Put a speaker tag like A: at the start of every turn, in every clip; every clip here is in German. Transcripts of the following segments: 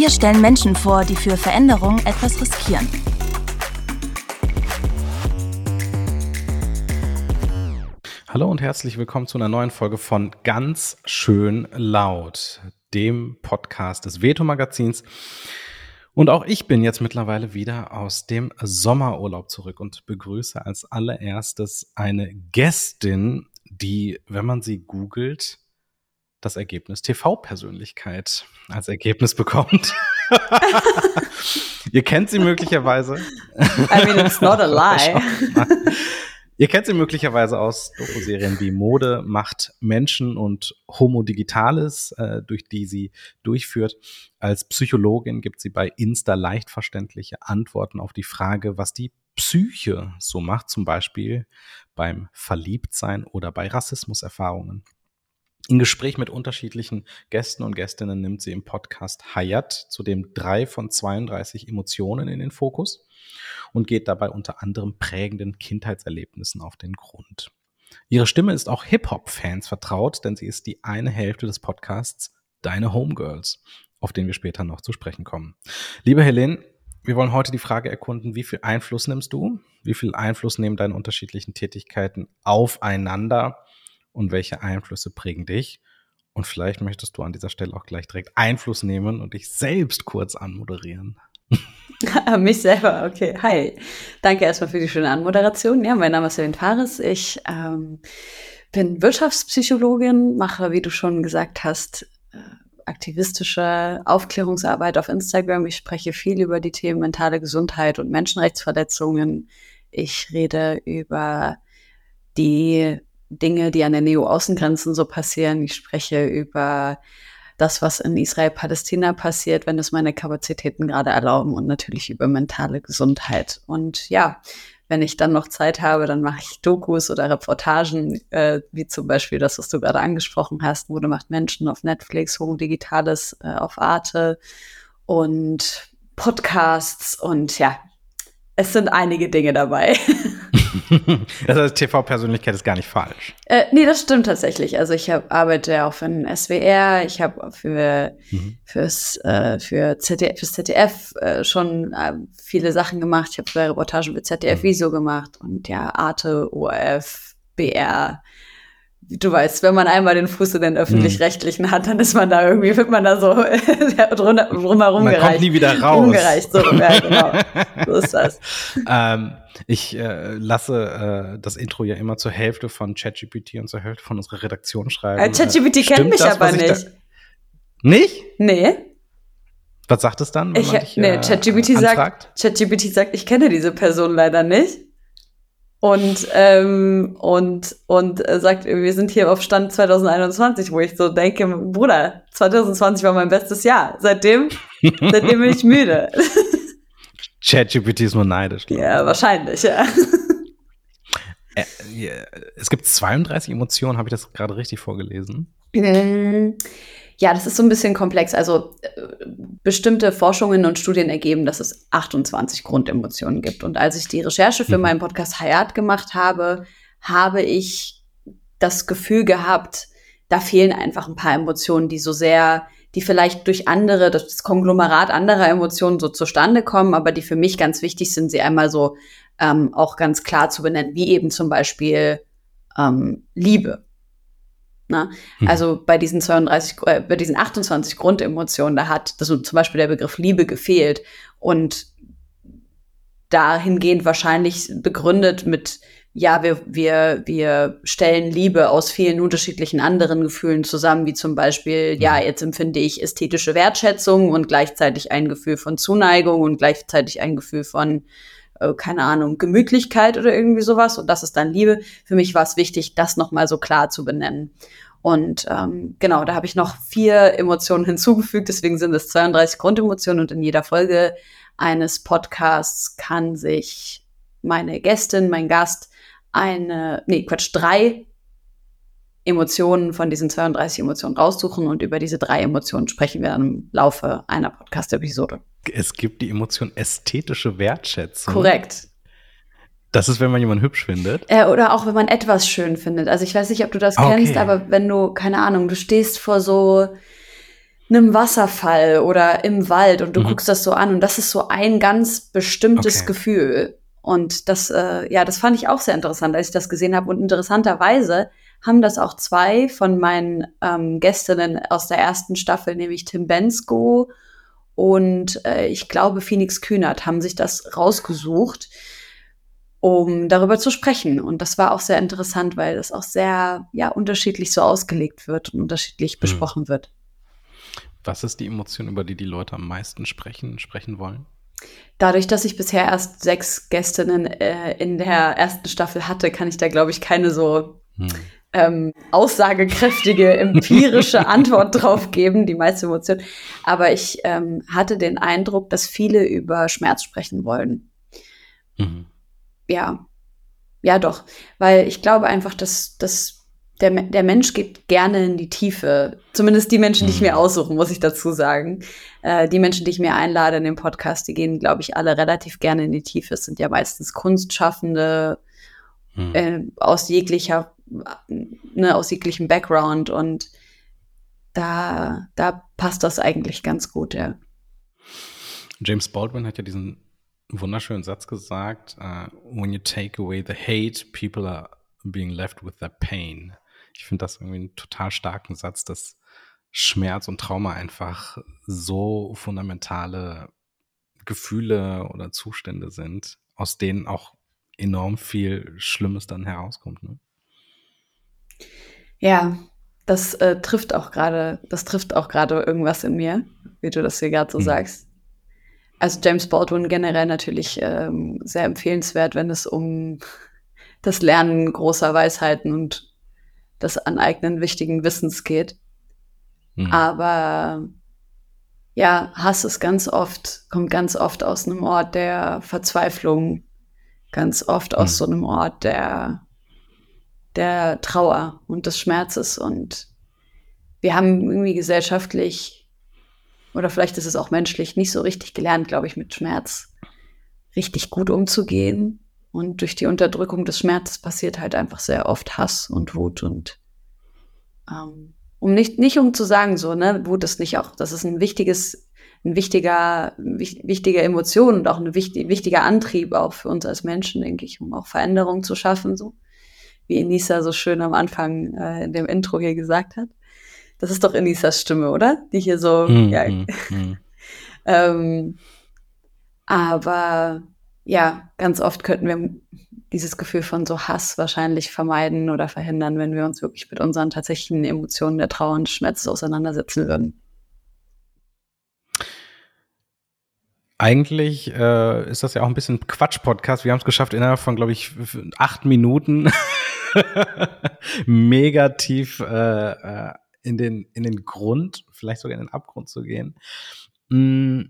A: Wir stellen Menschen vor, die für Veränderung etwas riskieren.
B: Hallo und herzlich willkommen zu einer neuen Folge von Ganz schön laut, dem Podcast des Veto Magazins. Und auch ich bin jetzt mittlerweile wieder aus dem Sommerurlaub zurück und begrüße als allererstes eine Gästin, die, wenn man sie googelt, das Ergebnis TV-Persönlichkeit als Ergebnis bekommt. Ihr kennt sie möglicherweise.
C: I mean, it's not a lie.
B: Ihr kennt sie möglicherweise aus Doku-Serien wie Mode, Macht, Menschen und Homo Digitalis, äh, durch die sie durchführt. Als Psychologin gibt sie bei Insta leicht verständliche Antworten auf die Frage, was die Psyche so macht, zum Beispiel beim Verliebtsein oder bei Rassismuserfahrungen. In Gespräch mit unterschiedlichen Gästen und Gästinnen nimmt sie im Podcast Hayat zudem drei von 32 Emotionen in den Fokus und geht dabei unter anderem prägenden Kindheitserlebnissen auf den Grund. Ihre Stimme ist auch Hip-Hop-Fans vertraut, denn sie ist die eine Hälfte des Podcasts Deine Homegirls, auf den wir später noch zu sprechen kommen. Liebe Helene, wir wollen heute die Frage erkunden, wie viel Einfluss nimmst du? Wie viel Einfluss nehmen deine unterschiedlichen Tätigkeiten aufeinander? Und welche Einflüsse prägen dich. Und vielleicht möchtest du an dieser Stelle auch gleich direkt Einfluss nehmen und dich selbst kurz anmoderieren.
C: Mich selber, okay. Hi. Danke erstmal für die schöne Anmoderation. Ja, mein Name ist Selin Fares. Ich ähm, bin Wirtschaftspsychologin, mache, wie du schon gesagt hast, äh, aktivistische Aufklärungsarbeit auf Instagram. Ich spreche viel über die Themen mentale Gesundheit und Menschenrechtsverletzungen. Ich rede über die Dinge, die an den EU-Außengrenzen so passieren. Ich spreche über das, was in Israel-Palästina passiert, wenn es meine Kapazitäten gerade erlauben und natürlich über mentale Gesundheit. Und ja, wenn ich dann noch Zeit habe, dann mache ich Dokus oder Reportagen, äh, wie zum Beispiel das, was du gerade angesprochen hast, Mode macht Menschen auf Netflix, Homo Digitales äh, auf Arte und Podcasts und ja, es sind einige Dinge dabei.
B: das heißt, TV-Persönlichkeit ist gar nicht falsch.
C: Äh, nee, das stimmt tatsächlich. Also ich hab, arbeite auch für den SWR, ich habe für, mhm. fürs, äh, für ZDF, fürs ZDF äh, schon äh, viele Sachen gemacht. Ich habe Reportagen für ZDF mhm. Wieso gemacht und ja, Arte, ORF, BR, du weißt, wenn man einmal den Fuß in den öffentlich-rechtlichen hm. hat, dann ist man da irgendwie, wird man da so drumherum man gereicht.
B: kommt nie wieder raus.
C: Umgereicht, so, ja, genau. so ist das.
B: Ähm, ich äh, lasse äh, das Intro ja immer zur Hälfte von ChatGPT und zur Hälfte von unserer Redaktion schreiben.
C: Äh, ChatGPT kennt mich das, aber nicht.
B: Nicht?
C: Nee.
B: Was sagt es dann? Wenn
C: ich, man dich, nee, äh, ChatGPT sagt, ChatGPT sagt, ich kenne diese Person leider nicht und ähm, und und äh, sagt, wir sind hier auf Stand 2021, wo ich so denke, Bruder, 2020 war mein bestes Jahr. Seitdem, seitdem bin ich müde.
B: ChatGPT ist nur neidisch.
C: Ja, wahrscheinlich, ja.
B: Äh, es gibt 32 Emotionen, habe ich das gerade richtig vorgelesen?
C: Ähm, ja, das ist so ein bisschen komplex. Also äh, bestimmte Forschungen und Studien ergeben, dass es 28 Grundemotionen gibt. Und als ich die Recherche für mhm. meinen Podcast Hayat gemacht habe, habe ich das Gefühl gehabt, da fehlen einfach ein paar Emotionen, die so sehr, die vielleicht durch andere, das Konglomerat anderer Emotionen so zustande kommen, aber die für mich ganz wichtig sind, sie einmal so ähm, auch ganz klar zu benennen, wie eben zum Beispiel ähm, Liebe. Ne? Hm. Also bei diesen 32, äh, bei diesen 28 Grundemotionen, da hat also zum Beispiel der Begriff Liebe gefehlt und dahingehend wahrscheinlich begründet mit, ja, wir, wir, wir stellen Liebe aus vielen unterschiedlichen anderen Gefühlen zusammen, wie zum Beispiel, hm. ja, jetzt empfinde ich ästhetische Wertschätzung und gleichzeitig ein Gefühl von Zuneigung und gleichzeitig ein Gefühl von äh, keine Ahnung, Gemütlichkeit oder irgendwie sowas. Und das ist dann Liebe. Für mich war es wichtig, das nochmal so klar zu benennen. Und ähm, genau, da habe ich noch vier Emotionen hinzugefügt, deswegen sind es 32 Grundemotionen und in jeder Folge eines Podcasts kann sich meine Gästin, mein Gast eine, nee, Quatsch, drei Emotionen von diesen 32 Emotionen raussuchen und über diese drei Emotionen sprechen wir im Laufe einer Podcast-Episode.
B: Es gibt die Emotion ästhetische Wertschätzung.
C: Korrekt.
B: Das ist, wenn man jemanden hübsch findet.
C: Äh, oder auch, wenn man etwas schön findet. Also ich weiß nicht, ob du das okay. kennst, aber wenn du, keine Ahnung, du stehst vor so einem Wasserfall oder im Wald und du mhm. guckst das so an und das ist so ein ganz bestimmtes okay. Gefühl. Und das, äh, ja, das fand ich auch sehr interessant, als ich das gesehen habe. Und interessanterweise haben das auch zwei von meinen ähm, Gästinnen aus der ersten Staffel, nämlich Tim Bensko und äh, ich glaube Phoenix Kühnert, haben sich das rausgesucht um darüber zu sprechen. Und das war auch sehr interessant, weil das auch sehr ja, unterschiedlich so ausgelegt wird und unterschiedlich hm. besprochen wird.
B: Was ist die Emotion, über die die Leute am meisten sprechen, sprechen wollen?
C: Dadurch, dass ich bisher erst sechs Gästinnen äh, in der ersten Staffel hatte, kann ich da, glaube ich, keine so hm. ähm, aussagekräftige, empirische Antwort drauf geben, die meiste Emotion. Aber ich ähm, hatte den Eindruck, dass viele über Schmerz sprechen wollen. Mhm ja, ja doch, weil ich glaube einfach, dass, dass der, der Mensch geht gerne in die Tiefe. Zumindest die Menschen, die ich mir mhm. aussuche, muss ich dazu sagen. Äh, die Menschen, die ich mir einlade in den Podcast, die gehen, glaube ich, alle relativ gerne in die Tiefe. Es sind ja meistens Kunstschaffende hm. äh, aus jeglicher, ne, aus jeglichem Background und da, da passt das eigentlich ganz gut, ja.
B: James Baldwin hat ja diesen wunderschönen Satz gesagt, uh, when you take away the hate, people are being left with their pain. Ich finde das irgendwie einen total starken Satz, dass Schmerz und Trauma einfach so fundamentale Gefühle oder Zustände sind, aus denen auch enorm viel Schlimmes dann herauskommt. Ne?
C: Ja, das äh, trifft auch gerade, das trifft auch gerade irgendwas in mir, wie du das hier gerade so hm. sagst. Also James Baldwin generell natürlich ähm, sehr empfehlenswert, wenn es um das Lernen großer Weisheiten und das Aneignen wichtigen Wissens geht. Mhm. Aber ja, Hass ist ganz oft, kommt ganz oft aus einem Ort der Verzweiflung, ganz oft aus mhm. so einem Ort der, der Trauer und des Schmerzes. Und wir haben irgendwie gesellschaftlich oder vielleicht ist es auch menschlich nicht so richtig gelernt, glaube ich, mit Schmerz richtig gut umzugehen. Und durch die Unterdrückung des Schmerzes passiert halt einfach sehr oft Hass und Wut und ähm, um nicht, nicht um zu sagen, so, ne, Wut ist nicht auch, das ist ein wichtiges, ein wichtiger, wichtige Emotion und auch ein wichtig, wichtiger Antrieb auch für uns als Menschen, denke ich, um auch Veränderungen zu schaffen, so wie Enisa so schön am Anfang äh, in dem Intro hier gesagt hat. Das ist doch Enisas Stimme, oder? Die hier so, mm, ja. Mm, mm. ähm, aber ja, ganz oft könnten wir dieses Gefühl von so Hass wahrscheinlich vermeiden oder verhindern, wenn wir uns wirklich mit unseren tatsächlichen Emotionen der Trauer und Schmerzes auseinandersetzen würden.
B: Eigentlich äh, ist das ja auch ein bisschen Quatsch-Podcast. Wir haben es geschafft, innerhalb von, glaube ich, acht Minuten mega tief äh, äh in den, in den Grund, vielleicht sogar in den Abgrund zu gehen. Mm.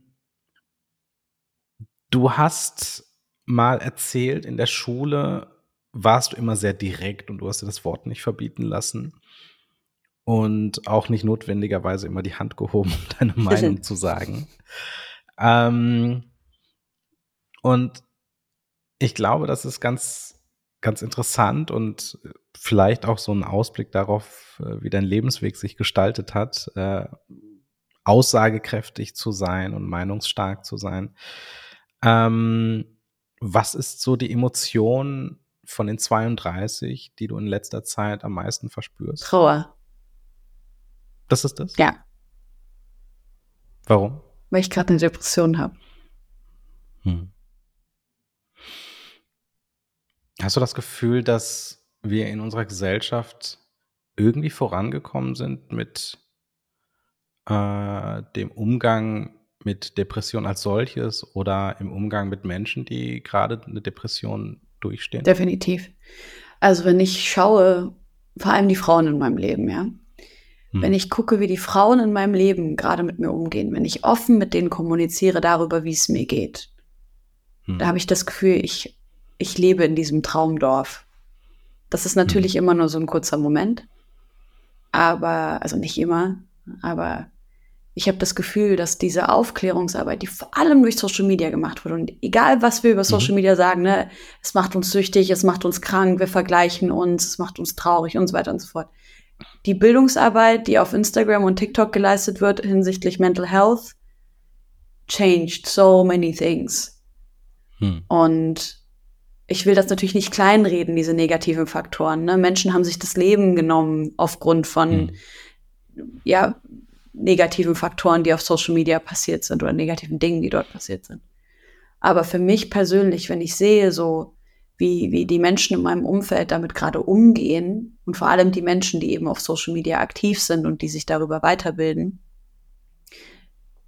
B: Du hast mal erzählt, in der Schule warst du immer sehr direkt und du hast dir das Wort nicht verbieten lassen und auch nicht notwendigerweise immer die Hand gehoben, um deine Meinung zu sagen. Ähm, und ich glaube, das ist ganz ganz interessant und vielleicht auch so ein Ausblick darauf, äh, wie dein Lebensweg sich gestaltet hat, äh, aussagekräftig zu sein und meinungsstark zu sein. Ähm, was ist so die Emotion von den 32, die du in letzter Zeit am meisten verspürst?
C: Trauer.
B: Das ist das?
C: Ja.
B: Warum?
C: Weil ich gerade eine Depression habe. Hm.
B: Hast du das Gefühl, dass wir in unserer Gesellschaft irgendwie vorangekommen sind mit äh, dem Umgang mit Depression als solches oder im Umgang mit Menschen, die gerade eine Depression durchstehen?
C: Definitiv. Also wenn ich schaue, vor allem die Frauen in meinem Leben, ja. Hm. Wenn ich gucke, wie die Frauen in meinem Leben gerade mit mir umgehen, wenn ich offen mit denen kommuniziere darüber, wie es mir geht, hm. da habe ich das Gefühl, ich, ich lebe in diesem Traumdorf. Das ist natürlich hm. immer nur so ein kurzer Moment. Aber, also nicht immer, aber ich habe das Gefühl, dass diese Aufklärungsarbeit, die vor allem durch Social Media gemacht wird, und egal was wir über Social mhm. Media sagen, ne, es macht uns süchtig, es macht uns krank, wir vergleichen uns, es macht uns traurig und so weiter und so fort. Die Bildungsarbeit, die auf Instagram und TikTok geleistet wird hinsichtlich Mental Health, changed so many things. Hm. Und ich will das natürlich nicht kleinreden, diese negativen Faktoren. Ne? Menschen haben sich das Leben genommen aufgrund von, hm. ja, negativen Faktoren, die auf Social Media passiert sind oder negativen Dingen, die dort passiert sind. Aber für mich persönlich, wenn ich sehe, so wie, wie die Menschen in meinem Umfeld damit gerade umgehen und vor allem die Menschen, die eben auf Social Media aktiv sind und die sich darüber weiterbilden,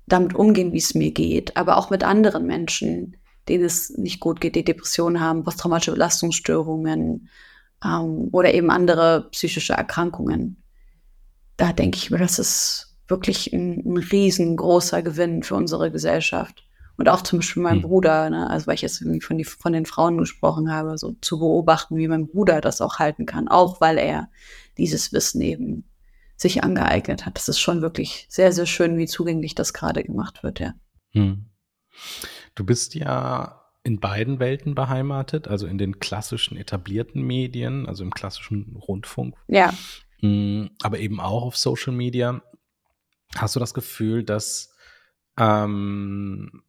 C: damit umgehen, wie es mir geht, aber auch mit anderen Menschen, denen es nicht gut geht, die Depressionen haben, posttraumatische Belastungsstörungen ähm, oder eben andere psychische Erkrankungen. Da denke ich mir, das ist wirklich ein, ein riesengroßer Gewinn für unsere Gesellschaft. Und auch zum Beispiel mein hm. Bruder, ne, also weil ich jetzt irgendwie von, die, von den Frauen gesprochen habe, so zu beobachten, wie mein Bruder das auch halten kann, auch weil er dieses Wissen eben sich angeeignet hat. Das ist schon wirklich sehr, sehr schön, wie zugänglich das gerade gemacht wird, ja. Hm.
B: Du bist ja in beiden Welten beheimatet, also in den klassischen etablierten Medien, also im klassischen Rundfunk.
C: Ja.
B: Hm, aber eben auch auf Social Media. Hast du das Gefühl, dass, ähm,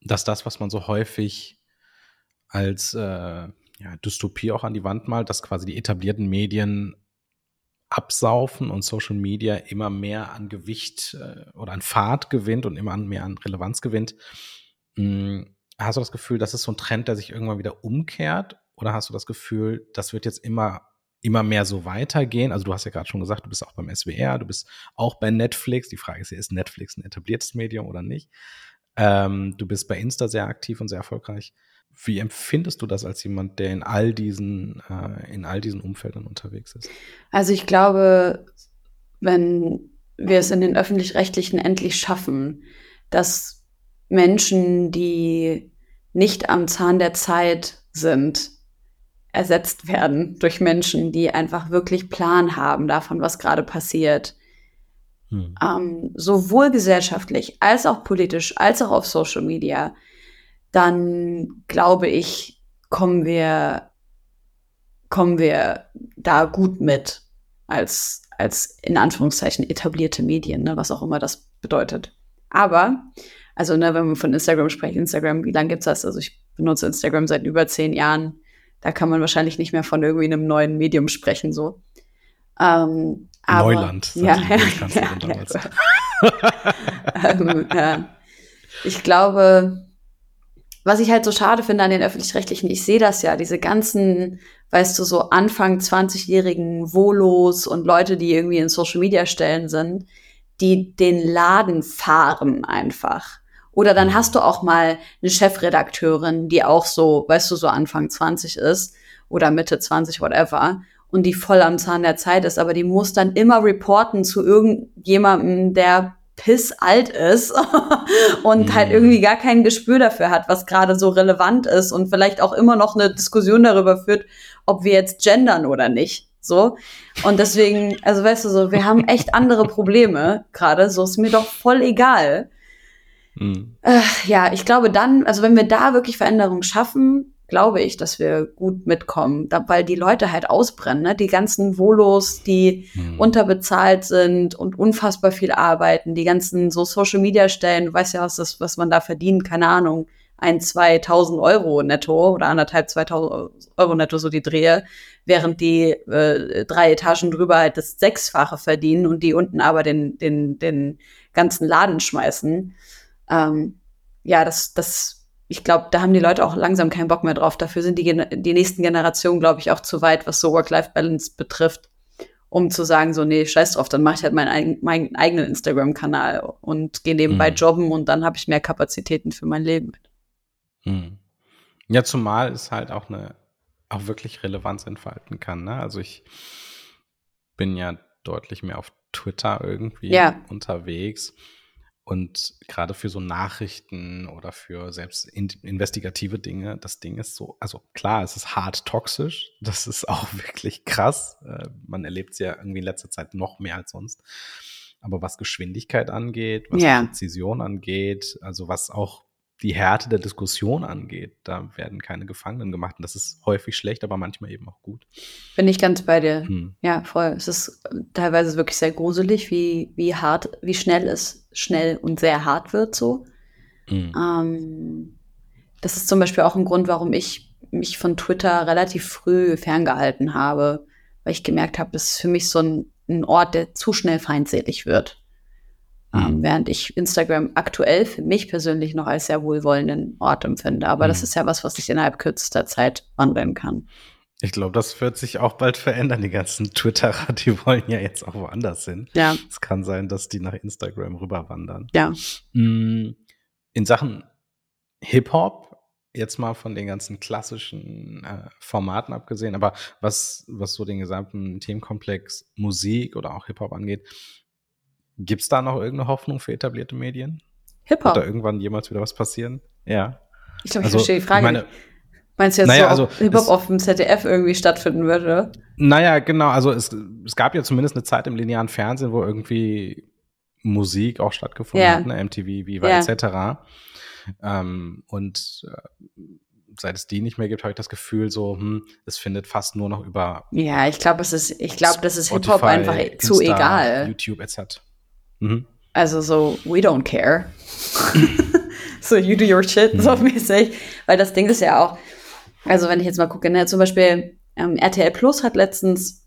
B: dass das, was man so häufig als äh, ja, Dystopie auch an die Wand malt, dass quasi die etablierten Medien absaufen und Social Media immer mehr an Gewicht äh, oder an Fahrt gewinnt und immer mehr an Relevanz gewinnt. Hm, hast du das Gefühl, das ist so ein Trend, der sich irgendwann wieder umkehrt? Oder hast du das Gefühl, das wird jetzt immer immer mehr so weitergehen. Also du hast ja gerade schon gesagt, du bist auch beim SWR, du bist auch bei Netflix. Die Frage ist ja, ist Netflix ein etabliertes Medium oder nicht? Ähm, du bist bei Insta sehr aktiv und sehr erfolgreich. Wie empfindest du das als jemand, der in all diesen, äh, in all diesen Umfeldern unterwegs ist?
C: Also ich glaube, wenn wir es in den öffentlich-rechtlichen endlich schaffen, dass Menschen, die nicht am Zahn der Zeit sind, ersetzt werden durch Menschen, die einfach wirklich Plan haben davon, was gerade passiert. Hm. Ähm, sowohl gesellschaftlich als auch politisch, als auch auf Social Media, dann glaube ich, kommen wir, kommen wir da gut mit als, als in Anführungszeichen etablierte Medien, ne, was auch immer das bedeutet. Aber, also ne, wenn wir von Instagram sprechen, Instagram, wie lange gibt's das? Also ich benutze Instagram seit über zehn Jahren da kann man wahrscheinlich nicht mehr von irgendwie einem neuen Medium sprechen, so.
B: Ähm, aber, Neuland.
C: Ja, ja, ja, ähm, ja. Ich glaube, was ich halt so schade finde an den öffentlich-rechtlichen, ich sehe das ja, diese ganzen, weißt du, so Anfang 20-jährigen Volos und Leute, die irgendwie in Social Media Stellen sind, die den Laden fahren einfach. Oder dann hast du auch mal eine Chefredakteurin, die auch so, weißt du, so Anfang 20 ist oder Mitte 20, whatever, und die voll am Zahn der Zeit ist, aber die muss dann immer reporten zu irgendjemandem, der piss alt ist und mhm. halt irgendwie gar kein Gespür dafür hat, was gerade so relevant ist und vielleicht auch immer noch eine Diskussion darüber führt, ob wir jetzt gendern oder nicht. So. Und deswegen, also weißt du so, wir haben echt andere Probleme gerade, so ist mir doch voll egal. Mhm. Äh, ja, ich glaube dann, also wenn wir da wirklich Veränderungen schaffen, glaube ich, dass wir gut mitkommen, da, weil die Leute halt ausbrennen, ne? die ganzen Volos, die mhm. unterbezahlt sind und unfassbar viel arbeiten, die ganzen so Social Media Stellen, du weißt ja, was, das, was man da verdient, keine Ahnung, ein, zwei tausend Euro netto oder anderthalb, zweitausend Euro netto so die Drehe, während die äh, drei Etagen drüber halt das Sechsfache verdienen und die unten aber den, den, den ganzen Laden schmeißen ähm, ja, das, das, ich glaube, da haben die Leute auch langsam keinen Bock mehr drauf. Dafür sind die, die nächsten Generationen, glaube ich, auch zu weit, was so Work-Life-Balance betrifft, um zu sagen, so, nee, scheiß drauf, dann mache ich halt meinen, meinen eigenen Instagram-Kanal und gehe nebenbei mhm. jobben und dann habe ich mehr Kapazitäten für mein Leben.
B: Mhm. Ja, zumal es halt auch eine, auch wirklich Relevanz entfalten kann. Ne? Also ich, bin ja deutlich mehr auf Twitter irgendwie
C: Ja.
B: unterwegs. Und gerade für so Nachrichten oder für selbst in, investigative Dinge, das Ding ist so, also klar, es ist hart toxisch, das ist auch wirklich krass. Äh, man erlebt es ja irgendwie in letzter Zeit noch mehr als sonst. Aber was Geschwindigkeit angeht, was
C: Ja.
B: Präzision angeht, also was auch die Härte der Diskussion angeht, da werden keine Gefangenen gemacht. Und das ist häufig schlecht, aber manchmal eben auch gut.
C: Bin ich ganz bei dir.
B: Hm.
C: Ja, voll. Es ist äh, teilweise wirklich sehr gruselig, wie, wie hart, wie schnell es schnell und sehr hart wird so.
B: Hm.
C: Ähm, das ist zum Beispiel auch ein Grund, warum ich mich von Twitter relativ früh ferngehalten habe, weil ich gemerkt habe, das ist für mich so ein, ein Ort, der zu schnell feindselig wird. Ähm,
B: Mhm.
C: während ich Instagram aktuell für mich persönlich noch als sehr wohlwollenden Ort empfinde. Aber das
B: Mhm.
C: ist ja was, was sich innerhalb kürzester Zeit wandeln kann.
B: Ich glaube, das wird sich auch bald verändern. Die ganzen Twitterer, die wollen ja jetzt auch woanders hin.
C: Ja,
B: Es kann sein, dass die nach Instagram rüberwandern.
C: ja.
B: Mm, In Sachen Hip-Hop, jetzt mal von den ganzen klassischen äh, Formaten abgesehen, aber was, was so den gesamten Themenkomplex Musik oder auch Hip-Hop angeht, gibt's da noch irgendeine Hoffnung für etablierte Medien? Wird da
C: Hip-Hop.
B: irgendwann jemals wieder was passieren? Ja.
C: Ich glaube, ich
B: Also,
C: verstehe die Frage.
B: meine-
C: nicht. Meinst du jetzt
B: Naja,
C: so,
B: also,
C: ob Hip-Hop
B: es-
C: auf dem ZDF irgendwie stattfinden würde?
B: Naja, genau. Also es, es gab ja zumindest eine Zeit im linearen Fernsehen, wo irgendwie Musik auch stattgefunden
C: Ja.
B: hat, ne? MTV, Viva
C: Ja.
B: etc. Ähm, und äh, seit es die nicht mehr gibt, habe ich das Gefühl, so, hm, es findet fast nur noch über
C: Ja, ich glaube, es ist, ich glaube, das ist Hip-Hop einfach zu
B: Insta,
C: egal.
B: YouTube etc. Mhm.
C: Also so, we don't care. so, you do your shit, so
B: Mhm.
C: mäßig. Weil das Ding ist ja auch, also wenn ich jetzt mal gucke, ne, zum Beispiel ähm, RTL Plus hat letztens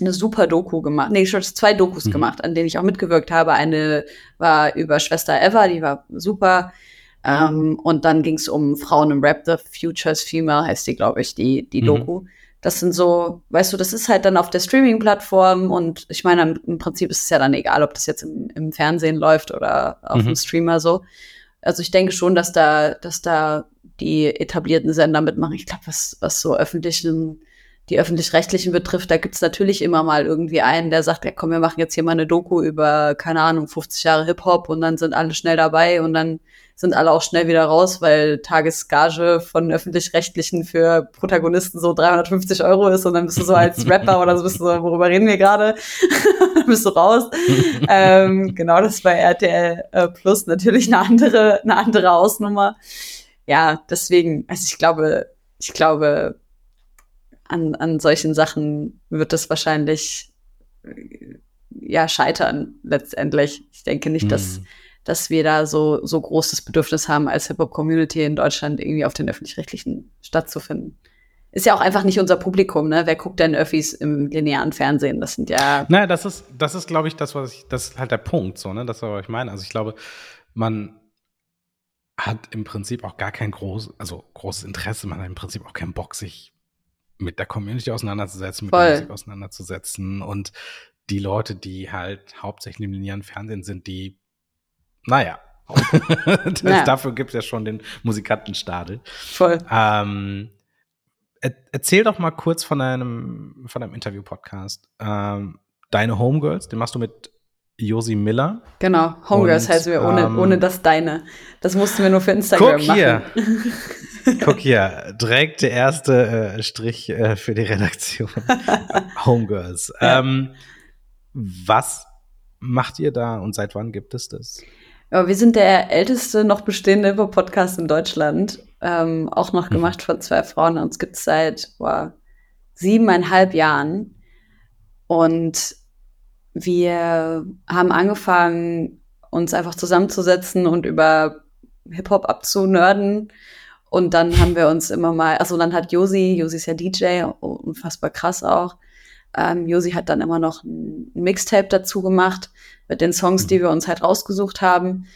C: eine super Doku gemacht, nee, schon zwei Dokus
B: Mhm.
C: gemacht, an denen ich auch mitgewirkt habe. Eine war über Schwester Eva, die war super. Ähm, und dann ging es um Frauen im Rap, The Futures Female heißt die, glaube ich, die, die
B: Mhm.
C: Das sind so, weißt du, das ist halt dann auf der Streaming-Plattform und ich meine, im- im Prinzip ist es ja dann egal, ob das jetzt im, im Fernsehen läuft oder auf
B: Mhm.
C: dem Streamer so. Also ich denke schon, dass da, dass da die etablierten Sender mitmachen. Ich glaube, was, was so öffentlichen, die öffentlich-rechtlichen betrifft, da gibt's natürlich immer mal irgendwie einen, der sagt, ja komm, wir machen jetzt hier mal eine Doku über, keine Ahnung, 50 Jahre Hip-Hop und dann sind alle schnell dabei und dann sind alle auch schnell wieder raus, weil Tagesgage von öffentlich-rechtlichen für Protagonisten so 350 Euro ist und dann bist du so als Rapper oder so bist du so, worüber reden wir gerade? dann bist du raus. ähm, genau, das ist bei RTL äh, Plus natürlich eine andere, eine andere Ausnummer. Ja, deswegen, also ich glaube, ich glaube, an, an solchen Sachen wird es wahrscheinlich äh, ja scheitern letztendlich. Ich denke nicht, dass
B: Mhm.
C: Dass wir da so, so großes Bedürfnis haben, als Hip-Hop-Community in Deutschland irgendwie auf den öffentlich-rechtlichen stattzufinden. Ist ja auch einfach nicht unser Publikum, ne? Wer guckt denn Öffis im linearen Fernsehen? Das sind ja.
B: Naja, das ist, das ist, glaube ich, das, was ich, das ist halt der Punkt, so, ne? Das was ich meine. Also ich glaube, man hat im Prinzip auch gar kein groß, also großes Interesse, man hat im Prinzip auch keinen Bock, sich mit der Community auseinanderzusetzen, mit
C: Voll.
B: der Musik auseinanderzusetzen. Und die Leute, die halt hauptsächlich im linearen Fernsehen sind, die, naja. das,
C: Ja.
B: Dafür gibt es ja schon den Musikantenstadel.
C: Voll.
B: Ähm, er, erzähl doch mal kurz von deinem, von deinem Interview-Podcast. Ähm, Deine Homegirls, den machst du mit Josi Miller.
C: Genau. Homegirls heißen wir ohne,
B: ähm,
C: ohne das Deine. Das mussten wir nur für Instagram
B: Guck hier.
C: machen.
B: Guck hier, direkt der erste äh, Strich äh, für die Redaktion. Homegirls.
C: Ja.
B: Ähm, was macht ihr da und seit wann gibt es das?
C: Ja, wir sind der älteste noch bestehende Hip-Hop-Podcast in Deutschland. Ähm, auch noch
B: Mhm.
C: gemacht von zwei Frauen. Uns gibt's seit boah, siebeneinhalb Jahren. Und wir haben angefangen, uns einfach zusammenzusetzen und über Hip-Hop abzunörden. Und dann haben wir uns immer mal, also dann hat Josi, Josi ist ja DJ, unfassbar krass auch. Ähm, Josi hat dann immer noch ein Mixtape dazu gemacht mit den Songs, die wir uns halt rausgesucht haben.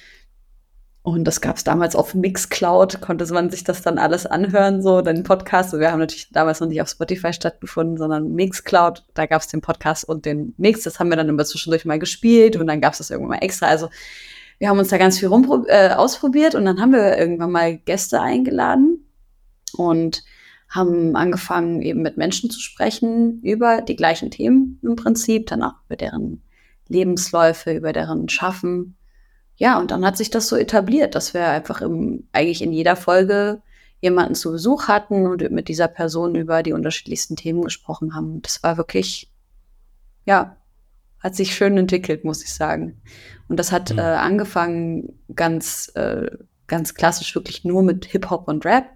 C: Und das gab es damals auf Mixcloud, konnte man sich das dann alles anhören, so den Podcast. Wir haben natürlich damals noch nicht auf Spotify stattgefunden, sondern Mixcloud. Da gab es den Podcast und den Mix. Das haben wir dann immer zwischendurch mal gespielt und dann gab es das irgendwann mal extra. Also wir haben uns da ganz viel rumpro äh, ausprobiert und dann haben wir irgendwann mal Gäste eingeladen und haben angefangen, eben mit Menschen zu sprechen über die gleichen Themen im Prinzip, dann auch über deren Lebensläufe, über deren Schaffen. Ja, und dann hat sich das so etabliert, dass wir einfach im, eigentlich in jeder Folge jemanden zu Besuch hatten und mit dieser Person über die unterschiedlichsten Themen gesprochen haben. Das war wirklich, ja, hat sich schön entwickelt, muss ich sagen. Und das hat mhm. äh, angefangen ganz, äh, ganz klassisch wirklich nur mit Hip-Hop und Rap.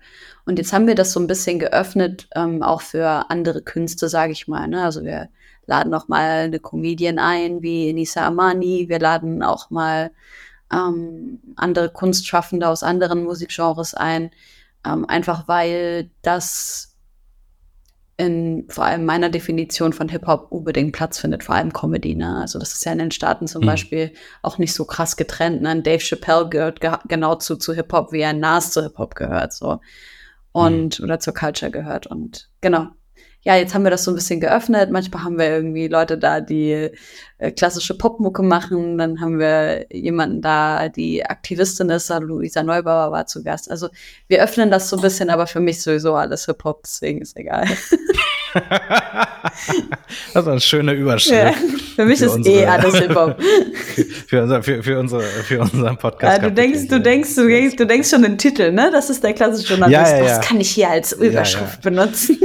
C: Und jetzt haben wir das so ein bisschen geöffnet, ähm, auch für andere Künste, sage ich mal. Ne? Also wir laden auch mal eine Comedian ein, wie Nisa Amani. Wir laden auch mal ähm, andere Kunstschaffende aus anderen Musikgenres ein. Ähm, einfach weil das in vor allem meiner Definition von Hip-Hop unbedingt Platz findet, vor allem Comedy. Ne? Also das ist ja in den Staaten zum mhm. Beispiel auch nicht so krass getrennt. Ne? Dave Chappelle gehört ge genau zu, zu Hip-Hop, wie ein Nas zu Hip-Hop gehört. So und mhm. oder zur Culture gehört. Und genau. Ja, jetzt haben wir das so ein bisschen geöffnet. Manchmal haben wir irgendwie Leute da, die äh, klassische Popmucke machen. Dann haben wir jemanden da, die Aktivistin ist. Luisa Neubauer war zu Gast. Also wir öffnen das so ein bisschen, aber für mich sowieso alles Hip-Hop, deswegen ist egal.
B: das ist eine schöne Überschrift. Ja,
C: für mich für ist unsere, eh alles Hip-Hop.
B: Für, unser, für, für, unsere, für unseren Podcast.
C: Ja, du, denkst, du, denkst, du, denkst, du denkst schon den Titel, ne? Das ist der klassische Journalist. Ja, ja, das kann ich hier als Überschrift benutzen.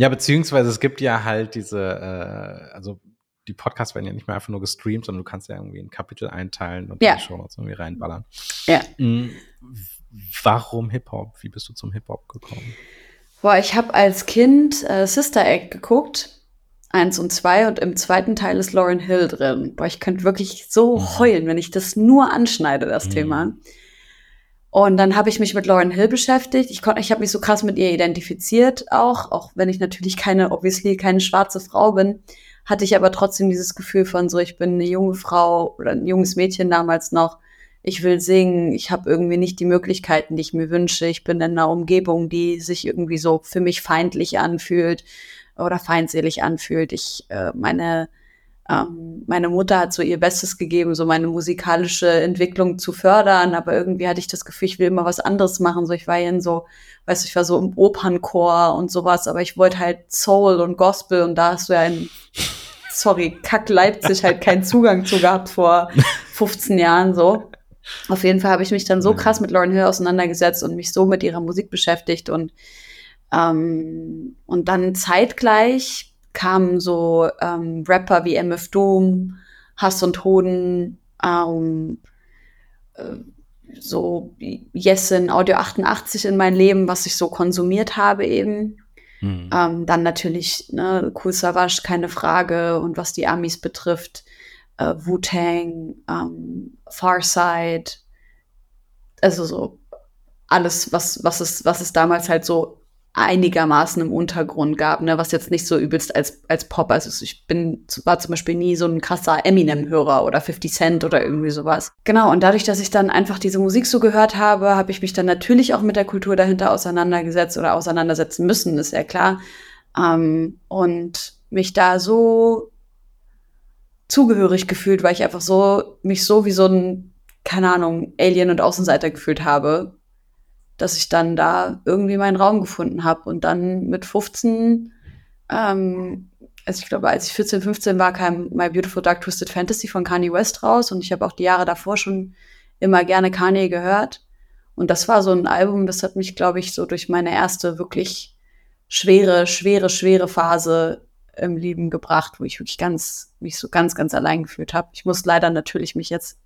B: Ja, beziehungsweise es gibt ja halt diese, äh, also die Podcasts werden ja nicht mehr einfach nur gestreamt, sondern du kannst ja irgendwie ein Kapitel einteilen und ja. die Show Notes irgendwie reinballern.
C: Ja.
B: Mhm. Warum Hip-Hop? Wie bist du zum Hip-Hop gekommen?
C: Boah, ich habe als Kind äh, Sister Act geguckt. Eins und zwei und im zweiten Teil ist Lauren Hill drin. Boah, ich könnte wirklich so mhm. heulen, wenn ich das nur anschneide, das mhm. Thema. Und dann habe ich mich mit Lauren Hill beschäftigt. Ich, ich habe mich so krass mit ihr identifiziert auch, auch wenn ich natürlich keine, obviously keine schwarze Frau bin, hatte ich aber trotzdem dieses Gefühl von so, ich bin eine junge Frau oder ein junges Mädchen damals noch. Ich will singen, ich habe irgendwie nicht die Möglichkeiten, die ich mir wünsche. Ich bin in einer Umgebung, die sich irgendwie so für mich feindlich anfühlt oder feindselig anfühlt. Ich äh, meine ähm, meine Mutter hat so ihr Bestes gegeben, so meine musikalische Entwicklung zu fördern, aber irgendwie hatte ich das Gefühl, ich will immer was anderes machen. So, ich war in so, weißt du, ich war so im Opernchor und sowas, aber ich wollte halt Soul und Gospel und da hast du ja in, sorry, Kack Leipzig halt keinen Zugang zu gehabt vor 15 Jahren so. Auf jeden Fall habe ich mich dann so krass mit Lauren Hill auseinandergesetzt und mich so mit ihrer Musik beschäftigt und ähm, und dann zeitgleich kamen so ähm, Rapper wie MF Doom, Hass und Hoden, ähm, äh, so Yesin, Audio 88 in mein Leben, was ich so konsumiert habe eben. Mhm. Ähm, dann natürlich ne, Cool Savage, keine Frage. Und was die Amis betrifft, äh, Wu-Tang, ähm, Farside, also so alles, was, was, es, was es damals halt so einigermaßen im Untergrund gab, ne, was jetzt nicht so übelst als, als Pop, also ich bin, war zum Beispiel nie so ein krasser Eminem-Hörer oder 50 Cent oder irgendwie sowas. Genau, und dadurch, dass ich dann einfach diese Musik so gehört habe, habe ich mich dann natürlich auch mit der Kultur dahinter auseinandergesetzt oder auseinandersetzen müssen, ist ja klar. Ähm, und mich da so zugehörig gefühlt, weil ich einfach so, mich so wie so ein, keine Ahnung, Alien und Außenseiter gefühlt habe, dass ich dann da irgendwie meinen Raum gefunden habe. Und dann mit 15, ähm, also ich glaube, als ich 14, 15 war, kam My Beautiful Dark Twisted Fantasy von Kanye West raus. Und ich habe auch die Jahre davor schon immer gerne Kanye gehört. Und das war so ein Album, das hat mich, glaube ich, so durch meine erste wirklich schwere, schwere, schwere Phase im Leben gebracht, wo ich wirklich ganz, mich so ganz, ganz allein gefühlt habe. Ich muss leider natürlich mich jetzt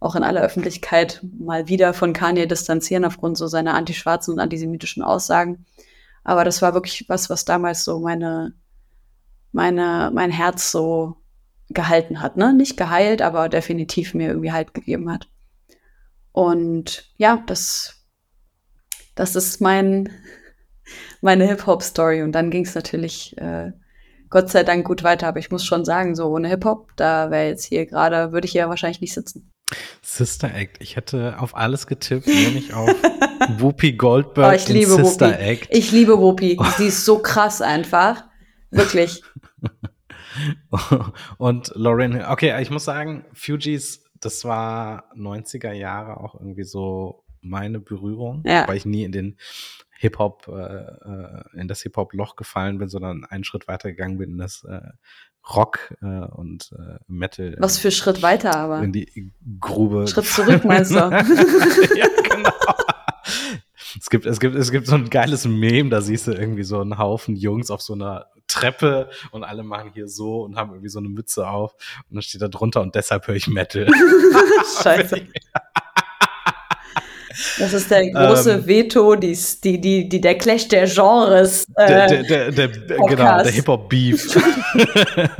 C: auch in aller Öffentlichkeit mal wieder von Kanye distanzieren aufgrund so seiner antischwarzen und antisemitischen Aussagen. Aber das war wirklich was, was damals so meine, meine, mein Herz so gehalten hat, ne? Nicht geheilt, aber definitiv mir irgendwie Halt gegeben hat. Und ja, das, das ist mein, meine Hip-Hop-Story. Und dann ging es natürlich äh, Gott sei Dank gut weiter. Aber ich muss schon sagen, so ohne Hip-Hop, da wäre jetzt hier gerade, würde ich hier wahrscheinlich nicht sitzen.
B: Sister Act. Ich hätte auf alles getippt, nämlich auf Whoopi Goldberg
C: oh, ich liebe Sister Whoopi. Act. Ich liebe Whoopi. Oh. Sie ist so krass einfach. Wirklich.
B: Und Lauren, okay, ich muss sagen, Fugees, das war 90er Jahre auch irgendwie so meine Berührung, ja. weil ich nie in den Hip-Hop, äh, äh, in das Hip-Hop-Loch gefallen bin, sondern einen Schritt weiter gegangen bin in das äh, Rock äh, und äh, Metal.
C: Was für Schritt weiter aber?
B: In die Grube.
C: Schritt zurück, meinst du?
B: ja, genau. Es gibt, es gibt, es gibt so ein geiles Meme, da siehst du irgendwie so einen Haufen Jungs auf so einer Treppe und alle machen hier so und haben irgendwie so eine Mütze auf und dann steht da drunter und deshalb höre ich Metal.
C: Scheiße. Das ist der große ähm, Veto, die, die, die, die, der Clash der Genres.
B: Äh, der, der, der, genau, der Hip-Hop-Beef.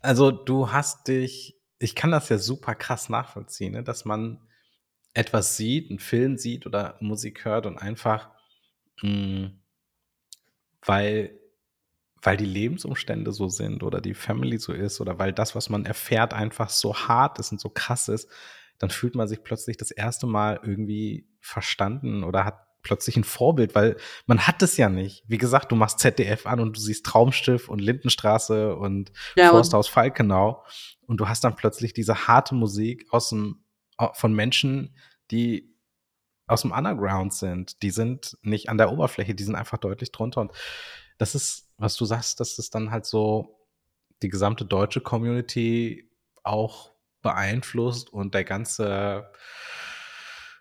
B: also du hast dich, ich kann das ja super krass nachvollziehen, ne, dass man etwas sieht, einen Film sieht oder Musik hört und einfach, mh, hm, weil, weil die Lebensumstände so sind oder die Family so ist oder weil das, was man erfährt, einfach so hart ist und so krass ist, dann fühlt man sich plötzlich das erste Mal irgendwie verstanden oder hat plötzlich ein Vorbild, weil man hat es ja nicht. Wie gesagt, du machst ZDF an und du siehst Traumschiff und Lindenstraße und ja, Forsthaus Falkenau und du hast dann plötzlich diese harte Musik aus dem von Menschen, die aus dem Underground sind. Die sind nicht an der Oberfläche, die sind einfach deutlich drunter. Und das ist, was du sagst, dass es dann halt so die gesamte deutsche Community auch beeinflusst und der ganze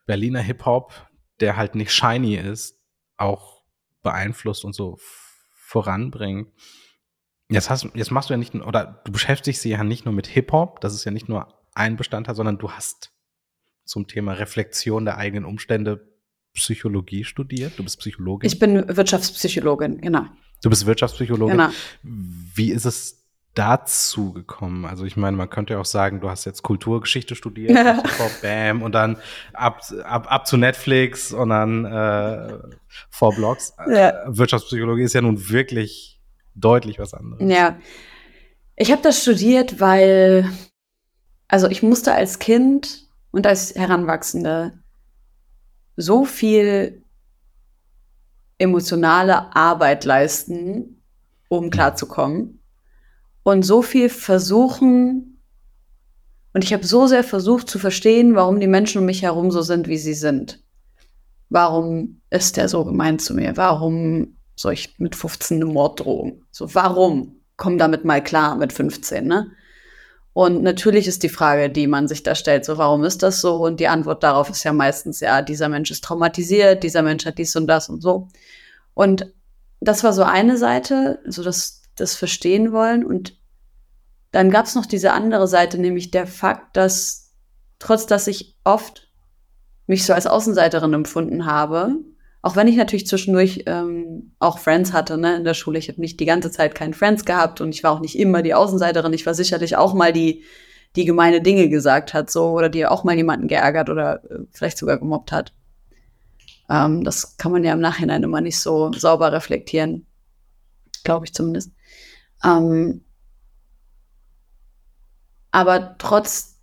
B: Berliner Hip-Hop, der halt nicht shiny ist, auch beeinflusst und so voranbringt. Jetzt, hast, jetzt machst du ja nicht, oder du beschäftigst dich ja nicht nur mit Hip-Hop, das ist ja nicht nur ein Bestandteil, sondern du hast zum Thema Reflexion der eigenen Umstände Psychologie studiert? Du bist Psychologin?
C: Ich bin Wirtschaftspsychologin, genau.
B: Du bist Wirtschaftspsychologin. Genau. Wie ist es dazu gekommen? Also ich meine, man könnte ja auch sagen, du hast jetzt Kulturgeschichte studiert, bam, und dann ab, ab, ab zu Netflix und dann äh, vor Blogs. Ja. Wirtschaftspsychologie ist ja nun wirklich deutlich was anderes.
C: Ja. Ich habe das studiert, weil, also ich musste als Kind und als Heranwachsende so viel emotionale Arbeit leisten, um klarzukommen. Und so viel versuchen, und ich habe so sehr versucht zu verstehen, warum die Menschen um mich herum so sind, wie sie sind. Warum ist der so gemeint zu mir? Warum soll ich mit 15 eine Morddrohung? So, warum? Komm damit mal klar mit 15, ne? Und natürlich ist die Frage, die man sich da stellt, so warum ist das so? Und die Antwort darauf ist ja meistens, ja, dieser Mensch ist traumatisiert, dieser Mensch hat dies und das und so. Und das war so eine Seite, so das, das Verstehen wollen. Und dann gab es noch diese andere Seite, nämlich der Fakt, dass trotz dass ich oft mich so als Außenseiterin empfunden habe, auch wenn ich natürlich zwischendurch ähm, auch Friends hatte ne, in der Schule. Ich habe nicht die ganze Zeit keinen Friends gehabt und ich war auch nicht immer die Außenseiterin. Ich war sicherlich auch mal die, die gemeine Dinge gesagt hat, so oder die auch mal jemanden geärgert oder äh, vielleicht sogar gemobbt hat. Ähm, das kann man ja im Nachhinein immer nicht so sauber reflektieren, glaube ich zumindest. Ähm, aber trotz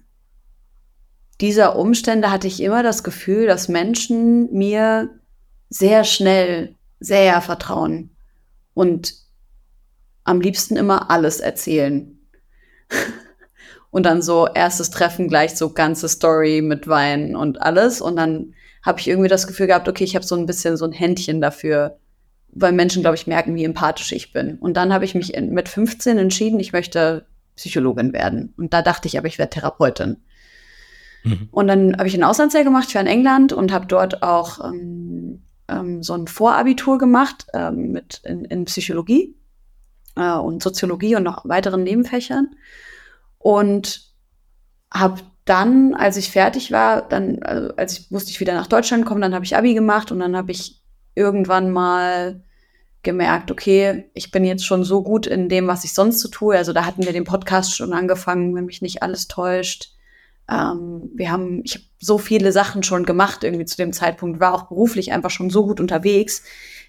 C: dieser Umstände hatte ich immer das Gefühl, dass Menschen mir sehr schnell, sehr vertrauen und am liebsten immer alles erzählen. und dann so erstes Treffen gleich so ganze Story mit Wein und alles. Und dann habe ich irgendwie das Gefühl gehabt, okay, ich habe so ein bisschen so ein Händchen dafür, weil Menschen, glaube ich, merken, wie empathisch ich bin. Und dann habe ich mich in, mit 15 entschieden, ich möchte Psychologin werden. Und da dachte ich aber, ich werde Therapeutin. Mhm. Und dann habe ich ein Auslandsjahr gemacht, ich war in England und habe dort auch ähm, ähm, so ein Vorabitur gemacht ähm, mit in, in Psychologie äh, und Soziologie und noch weiteren Nebenfächern. Und habe dann, als ich fertig war, dann, also als ich musste ich wieder nach Deutschland kommen, dann habe ich Abi gemacht und dann habe ich irgendwann mal gemerkt, okay, ich bin jetzt schon so gut in dem, was ich sonst so tue. Also da hatten wir den Podcast schon angefangen, wenn mich nicht alles täuscht. Ähm, wir haben, ich habe so viele Sachen schon gemacht irgendwie zu dem Zeitpunkt, war auch beruflich einfach schon so gut unterwegs,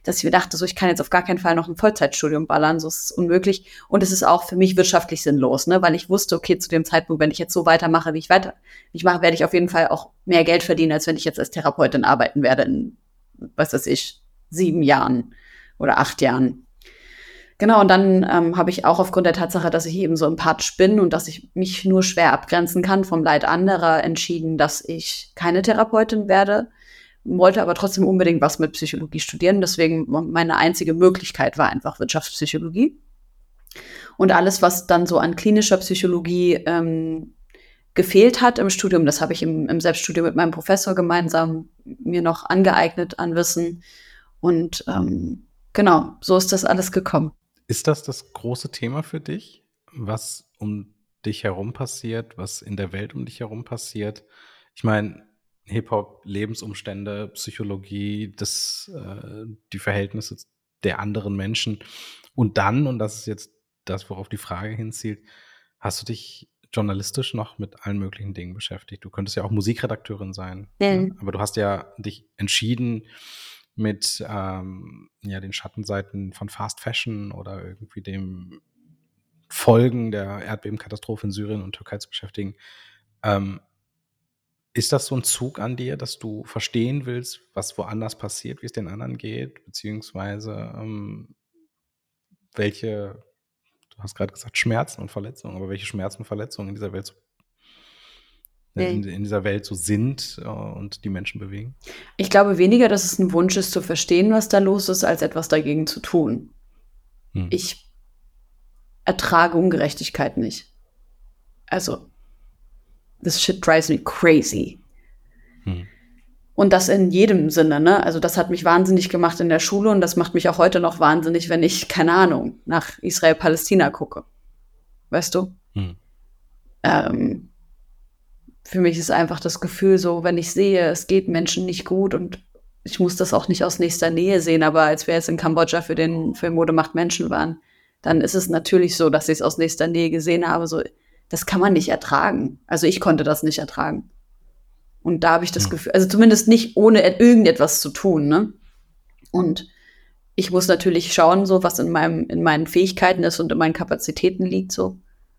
C: dass ich mir dachte, so ich kann jetzt auf gar keinen Fall noch ein Vollzeitstudium ballern, so ist es unmöglich. Und es ist auch für mich wirtschaftlich sinnlos, ne, weil ich wusste, okay, zu dem Zeitpunkt, wenn ich jetzt so weitermache, wie ich weiter, wie ich mache, werde ich auf jeden Fall auch mehr Geld verdienen, als wenn ich jetzt als Therapeutin arbeiten werde in, was weiß ich, sieben Jahren oder acht Jahren. Genau, und dann ähm, habe ich auch aufgrund der Tatsache, dass ich eben so empathisch bin und dass ich mich nur schwer abgrenzen kann vom Leid anderer, entschieden, dass ich keine Therapeutin werde, wollte aber trotzdem unbedingt was mit Psychologie studieren. Deswegen meine einzige Möglichkeit war einfach Wirtschaftspsychologie. Und alles, was dann so an klinischer Psychologie ähm, gefehlt hat im Studium, das habe ich im, im Selbststudium mit meinem Professor gemeinsam mir noch angeeignet an Wissen. Und ähm, genau, so ist das alles gekommen.
B: Ist das das große Thema für dich, was um dich herum passiert, was in der Welt um dich herum passiert? Ich meine, Hip-Hop, Lebensumstände, Psychologie, das, äh, die Verhältnisse der anderen Menschen. Und dann, und das ist jetzt das, worauf die Frage hinzielt, hast du dich journalistisch noch mit allen möglichen Dingen beschäftigt? Du könntest ja auch Musikredakteurin sein.
C: Mhm.
B: Ne? Aber du hast ja dich entschieden, mit ähm, ja, den Schattenseiten von Fast Fashion oder irgendwie dem Folgen der Erdbebenkatastrophe in Syrien und Türkei zu beschäftigen. Ähm, ist das so ein Zug an dir, dass du verstehen willst, was woanders passiert, wie es den anderen geht, beziehungsweise ähm, welche, du hast gerade gesagt, Schmerzen und Verletzungen, aber welche Schmerzen und Verletzungen in dieser Welt so, in, in, dieser Welt so sind äh, und die Menschen bewegen?
C: Ich glaube weniger, dass es ein Wunsch ist, zu verstehen, was da los ist, als etwas dagegen zu tun. Hm. Ich ertrage Ungerechtigkeit nicht. Also, this shit drives me crazy. Hm. Und das in jedem Sinne, ne? Also, das hat mich wahnsinnig gemacht in der Schule und das macht mich auch heute noch wahnsinnig, wenn ich, keine Ahnung, nach Israel-Palästina gucke. Weißt du? Hm. Ähm, für mich ist einfach das Gefühl so, wenn ich sehe, es geht Menschen nicht gut und ich muss das auch nicht aus nächster Nähe sehen, aber als wir jetzt in Kambodscha für den Film Mode macht Menschen waren, dann ist es natürlich so, dass ich es aus nächster Nähe gesehen habe, so, das kann man nicht ertragen. Also ich konnte das nicht ertragen. Und da habe ich das ja. Gefühl, also zumindest nicht ohne irgendetwas zu tun, ne? Und ich muss natürlich schauen, so was in meinem, in meinen Fähigkeiten ist und in meinen Kapazitäten liegt, so.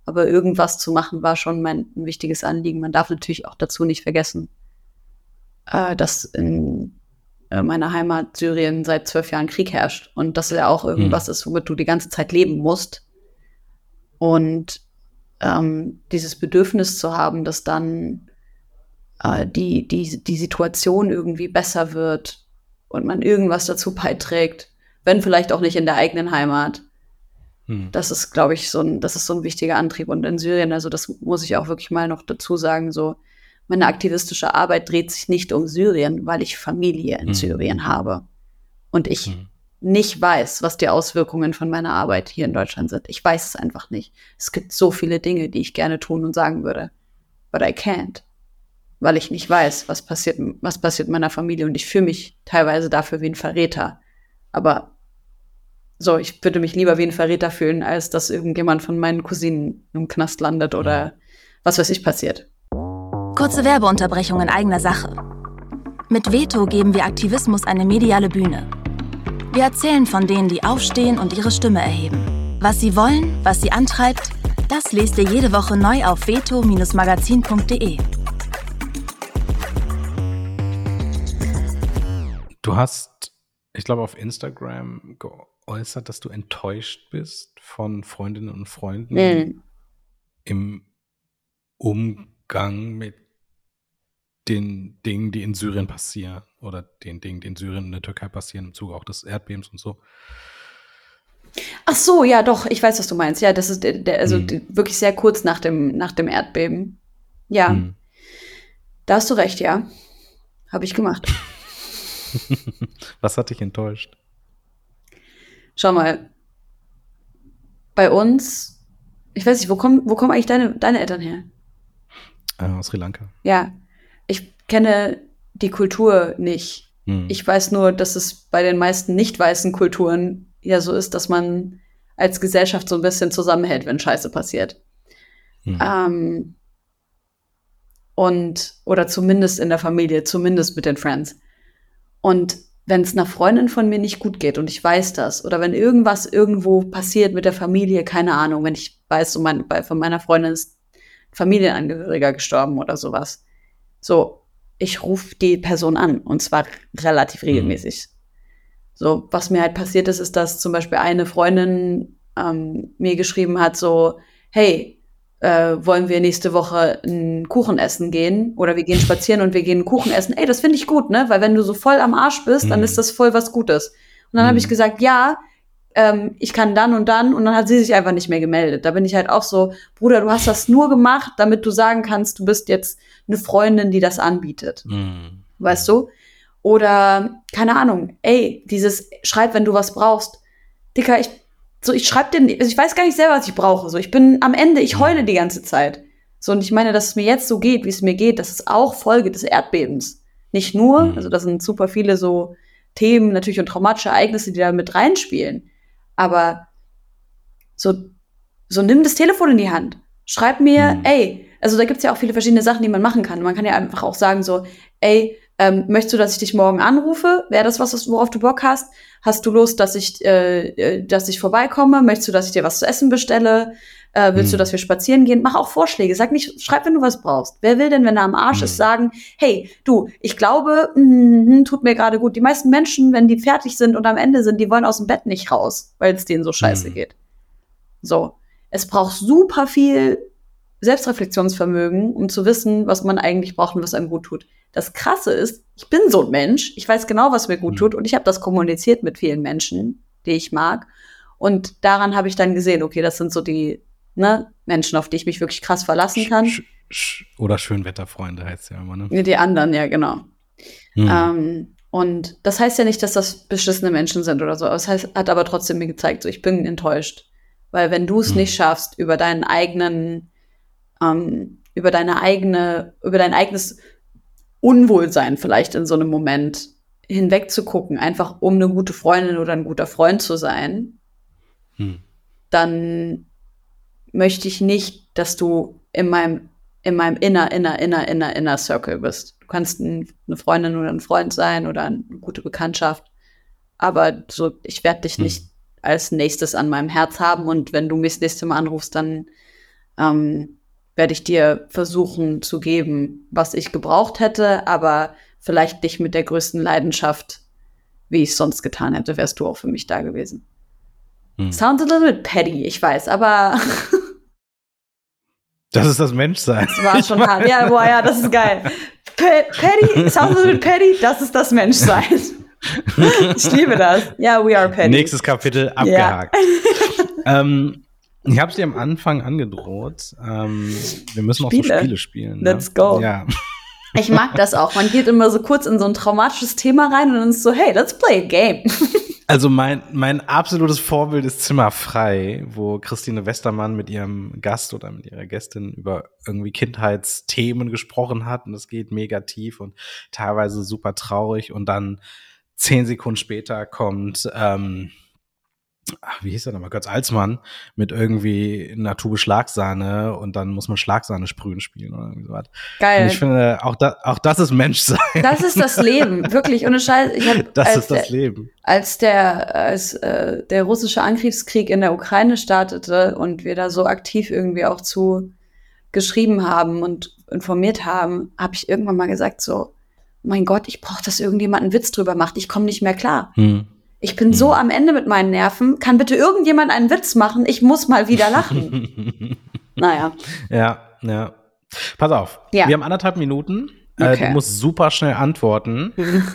C: Aber irgendwas zu machen war schon mein ein wichtiges Anliegen. Man darf natürlich auch dazu nicht vergessen, äh, dass in äh, meiner Heimat Syrien seit zwölf Jahren Krieg herrscht und das ja auch irgendwas mhm. ist, womit du die ganze Zeit leben musst. Und ähm, dieses Bedürfnis zu haben, dass dann äh, die, die, die Situation irgendwie besser wird und man irgendwas dazu beiträgt, wenn vielleicht auch nicht in der eigenen Heimat, hm. Das ist, glaube ich, so ein, das ist so ein wichtiger Antrieb. Und in Syrien, also das muss ich auch wirklich mal noch dazu sagen, so, meine aktivistische Arbeit dreht sich nicht um Syrien, weil ich Familie in hm. Syrien habe. Und ich hm. nicht weiß, was die Auswirkungen von meiner Arbeit hier in Deutschland sind. Ich weiß es einfach nicht. Es gibt so viele Dinge, die ich gerne tun und sagen würde. But I can't. Weil ich nicht weiß, was passiert, was passiert meiner Familie. Und ich fühle mich teilweise dafür wie ein Verräter. Aber so, ich würde mich lieber wie ein Verräter fühlen, als dass irgendjemand von meinen Cousinen im Knast landet oder was weiß ich passiert.
A: Kurze Werbeunterbrechung in eigener Sache. Mit Veto geben wir Aktivismus eine mediale Bühne. Wir erzählen von denen, die aufstehen und ihre Stimme erheben. Was sie wollen, was sie antreibt, das lest ihr jede Woche neu auf veto-magazin.de.
B: Du hast, ich glaube, auf Instagram geäußert, dass du enttäuscht bist von Freundinnen und Freunden mhm. im Umgang mit den Dingen, die in Syrien passieren oder den Dingen, die in Syrien und der Türkei passieren, im Zuge auch des Erdbebens und so.
C: Ach so, ja, doch, ich weiß, was du meinst. Ja, das ist der, der also hm. wirklich sehr kurz nach dem, nach dem Erdbeben. Ja. Hm. Da hast du recht, ja. Habe ich gemacht.
B: was hat dich enttäuscht?
C: Schau mal, bei uns, ich weiß nicht, wo kommen, wo kommen eigentlich deine, deine Eltern her?
B: Äh, aus Sri Lanka.
C: Ja, ich kenne die Kultur nicht. Hm. Ich weiß nur, dass es bei den meisten nicht weißen Kulturen ja so ist, dass man als Gesellschaft so ein bisschen zusammenhält, wenn Scheiße passiert. Hm. Ähm, und, oder zumindest in der Familie, zumindest mit den Friends. Und wenn es einer Freundin von mir nicht gut geht und ich weiß das, oder wenn irgendwas irgendwo passiert mit der Familie, keine Ahnung, wenn ich weiß, so mein, bei, von meiner Freundin ist Familienangehöriger gestorben oder sowas. So, ich rufe die Person an und zwar relativ mhm. regelmäßig. So, was mir halt passiert ist, ist, dass zum Beispiel eine Freundin ähm, mir geschrieben hat, so, hey, äh, wollen wir nächste Woche einen Kuchen essen gehen oder wir gehen spazieren und wir gehen einen Kuchen essen. Ey, das finde ich gut, ne? Weil wenn du so voll am Arsch bist, dann
B: Mhm.
C: ist das voll was Gutes. Und dann habe
B: Mhm.
C: ich gesagt, ja, ähm, ich kann dann und dann und dann hat sie sich einfach nicht mehr gemeldet. Da bin ich halt auch so, Bruder, du hast das nur gemacht, damit du sagen kannst, du bist jetzt eine Freundin, die das anbietet.
B: Mhm.
C: Weißt du? Oder, keine Ahnung, ey, dieses schreib, wenn du was brauchst. Dicker, ich, so, ich schreib dir, also ich weiß gar nicht selber, was ich brauche. So, ich bin am Ende, ich heule die ganze Zeit. So, und ich meine, dass es mir jetzt so geht, wie es mir geht, das ist auch Folge des Erdbebens. Nicht nur,
B: Mhm.
C: also da sind super viele so Themen natürlich und traumatische Ereignisse, die da mit reinspielen. Aber so, so nimm das Telefon in die Hand. Schreib mir,
B: Mhm.
C: ey, also da gibt's ja auch viele verschiedene Sachen, die man machen kann. Man kann ja einfach auch sagen so, ey, ähm, möchtest du, dass ich dich morgen anrufe? Wäre das was, worauf du Bock hast? Hast du Lust, dass ich, äh, äh, dass ich vorbeikomme? Möchtest du, dass ich dir was zu essen bestelle? Äh, willst du,
B: Hm.
C: dass wir spazieren gehen? Mach auch Vorschläge. Sag nicht, schreib, wenn du was brauchst. Wer will denn, wenn er am Arsch
B: Hm.
C: ist, sagen, hey, du, ich glaube, mm, tut mir gerade gut. Die meisten Menschen, wenn die fertig sind und am Ende sind, die wollen aus dem Bett nicht raus, weil es denen so scheiße
B: Hm.
C: geht. So. Es braucht super viel Selbstreflexionsvermögen, um zu wissen, was man eigentlich braucht und was einem gut tut. Das Krasse ist, ich bin so ein Mensch, ich weiß genau, was mir gut
B: Mhm.
C: tut und ich habe das kommuniziert mit vielen Menschen, die ich mag. Und daran habe ich dann gesehen, okay, das sind so die ne, Menschen, auf die ich mich wirklich krass verlassen kann.
B: Oder Schönwetterfreunde heißt ja immer, ne?
C: Die anderen, ja, genau.
B: Mhm.
C: Ähm, und das heißt ja nicht, dass das beschissene Menschen sind oder so. Das heißt, hat aber trotzdem mir gezeigt, so ich bin enttäuscht. Weil wenn du es
B: Hm.
C: nicht schaffst, über deinen eigenen, ähm, über deine eigene, über dein eigenes Unwohlsein vielleicht in so einem Moment hinwegzugucken, einfach um eine gute Freundin oder ein guter Freund zu sein,
B: Hm.
C: dann möchte ich nicht, dass du in meinem, in meinem inner, inner, inner, inner, inner Circle bist. Du kannst ein, eine Freundin oder ein Freund sein oder eine gute Bekanntschaft, aber so, ich werde dich
B: Hm.
C: nicht als nächstes an meinem Herz haben und wenn du mich das nächste Mal anrufst, dann ähm, werde ich dir versuchen zu geben, was ich gebraucht hätte, aber vielleicht nicht mit der größten Leidenschaft, wie ich es sonst getan hätte, wärst du auch für mich da gewesen.
B: Hm.
C: Sounds a little bit petty, ich weiß, aber
B: Das ist das Menschsein.
C: es war schon hart. Ja, boah, ja, das ist geil. Pe petty, sounds a little bit petty, das ist das Menschsein. ich liebe das. Ja, we are petty.
B: Nächstes Kapitel abgehakt. ähm, ich habe es dir am Anfang angedroht. Ähm, wir müssen auch so
C: Spiele.
B: Spiele spielen. ne?
C: Let's go.
B: Ja.
C: Ich mag das auch. Man geht immer so kurz in so ein traumatisches Thema rein und dann ist so, hey, let's play a game.
B: Also mein, mein absolutes Vorbild ist Zimmer frei, wo Christine Westermann mit ihrem Gast oder mit ihrer Gästin über irgendwie Kindheitsthemen gesprochen hat und es geht mega tief und teilweise super traurig und dann zehn Sekunden später kommt, ähm, ach, wie hieß er nochmal, Götz Alsmann mit irgendwie einer Tube Schlagsahne und dann muss man Schlagsahne sprühen spielen oder irgendwie sowas. Und
C: Geil.
B: ich finde, auch, da, auch das ist Menschsein.
C: Das ist das Leben, wirklich. Ohne Scheiß. Ich hab,
B: Das
C: als
B: ist das
C: der,
B: Leben.
C: als der, als äh, der russische Angriffskrieg in der Ukraine startete und wir da so aktiv irgendwie auch zu geschrieben haben und informiert haben, habe ich irgendwann mal gesagt so, mein Gott, ich brauche, dass irgendjemand einen Witz drüber macht. Ich komme nicht mehr klar.
B: Hm.
C: Ich bin so am Ende mit meinen Nerven. Kann bitte irgendjemand einen Witz machen? Ich muss mal wieder lachen. naja,
B: Ja, ja. Pass auf.
C: Ja.
B: Wir haben anderthalb Minuten. Äh,
C: Okay.
B: du musst super schnell antworten.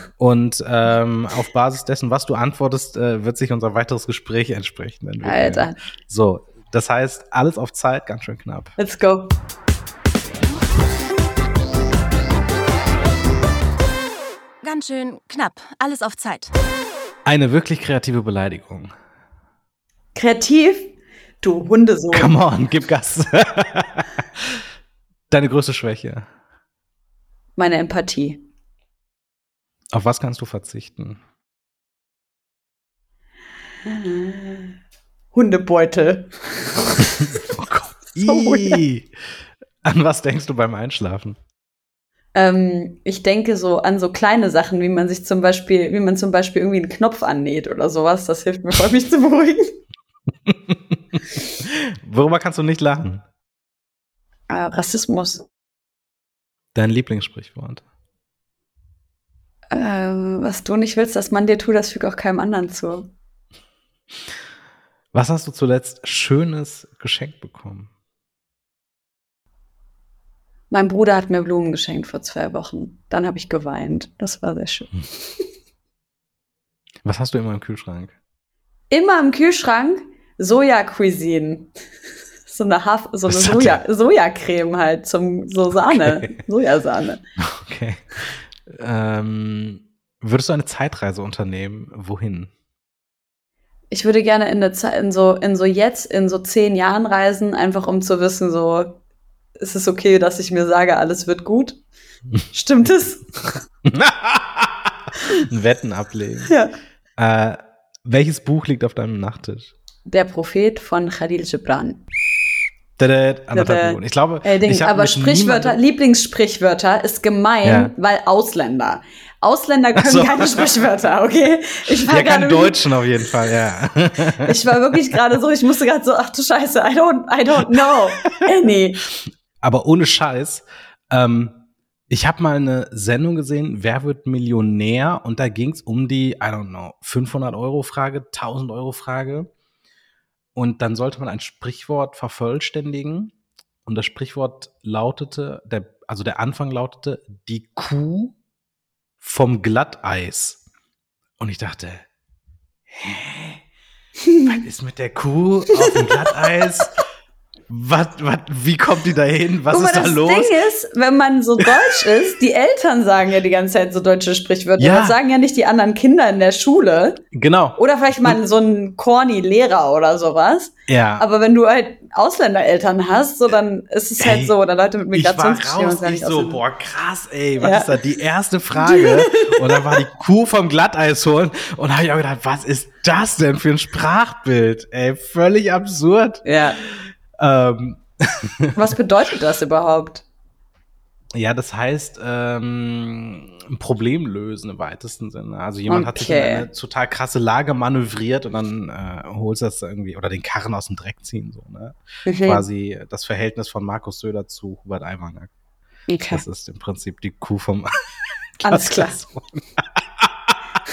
B: Und ähm, auf Basis dessen, was du antwortest, äh, wird sich unser weiteres Gespräch entsprechend entwickeln.
C: Alter.
B: So, das heißt, alles auf Zeit, ganz schön knapp.
C: let's go.
A: Ganz schön knapp. Alles auf Zeit.
B: Eine wirklich kreative Beleidigung.
C: Kreativ, du Hundesohn.
B: Come on, gib Gas. Deine größte Schwäche.
C: Meine Empathie.
B: Auf was kannst du verzichten?
C: Hundebeutel.
B: Oh Gott.
C: So.
B: An was denkst du beim Einschlafen?
C: Ähm, ich denke so an so kleine Sachen, wie man sich zum Beispiel, wie man zum Beispiel irgendwie einen Knopf annäht oder sowas. Das hilft mir voll, mich zu beruhigen.
B: Worüber kannst du nicht lachen?
C: Äh, Rassismus.
B: Dein Lieblingssprichwort.
C: Äh, was du nicht willst, dass man dir tut, das fügt auch keinem anderen zu.
B: Was hast du zuletzt Schönes geschenkt bekommen?
C: Mein Bruder hat mir Blumen geschenkt vor zwei Wochen. Dann habe ich geweint. Das war sehr schön.
B: Was hast du immer im Kühlschrank?
C: Immer im Kühlschrank Soja-Cuisine. So eine, Haf so eine Soja Sojacreme halt zum so Sahne,
B: Okay.
C: Sojasahne.
B: Okay. Ähm, würdest du eine Zeitreise unternehmen? Wohin?
C: Ich würde gerne in, der Zeit, in so in so jetzt in so zehn Jahren reisen, einfach um zu wissen, so ist es okay, dass ich mir sage, alles wird gut. Stimmt es?
B: Ein Wetten ablegen.
C: Ja.
B: Äh, welches Buch liegt auf deinem Nachttisch?
C: Der Prophet von Khalil Gibran.
B: Ich glaube,
C: Äh, Ding,
B: ich
C: aber Sprichwörter, Lieblingssprichwörter ist gemein,
B: Ja.
C: weil Ausländer. Ausländer können
B: so.
C: keine Sprichwörter, okay? Ich war
B: Ja, kann
C: gerade
B: Deutschen auf jeden Fall, ja.
C: Ich war wirklich gerade so, ich musste gerade so, ach du Scheiße, I don't, I don't know any.
B: Aber ohne Scheiß, ähm, ich habe mal eine Sendung gesehen, Wer wird Millionär? Und da ging es um die, I don't know, 500 Euro Frage, 1000 Euro Frage. Und dann sollte man ein Sprichwort vervollständigen. Und das Sprichwort lautete, der, also der Anfang lautete, die Kuh vom Glatteis. Und ich dachte, hä? Was ist mit der Kuh auf dem Glatteis? Was, was, wie kommt die da hin? Was
C: mal,
B: ist da
C: das
B: los?
C: Ding ist, wenn man so deutsch ist, die Eltern sagen ja die ganze Zeit so deutsche Sprichwörter.
B: Ja.
C: Das sagen ja nicht die anderen Kinder in der Schule.
B: Genau.
C: Oder vielleicht mal so einen corny Lehrer oder sowas.
B: Ja.
C: Aber wenn du halt Ausländereltern hast, so dann ist es halt
B: Ey,
C: so, oder Leute mit
B: ich war
C: Migrationsgeschichte
B: raus, ich so, boah, krass, ey, was
C: Ja.
B: ist da die erste Frage? und dann war die Kuh vom Glatteis holen und da habe ich auch gedacht, was ist das denn für ein Sprachbild? Ey, völlig absurd.
C: Ja.
B: Ähm,
C: Was bedeutet das überhaupt?
B: ja, das heißt, ähm, ein Problem lösen im weitesten Sinne. Also jemand hat sich in
C: Okay.
B: eine total krasse Lage manövriert und dann äh, holst du das irgendwie, oder den Karren aus dem Dreck ziehen, so, ne?
C: Mhm.
B: Quasi das Verhältnis von Markus Söder zu Hubert Aiwanger.
C: Okay.
B: Das ist im Prinzip die Kuh vom
C: Alles klar.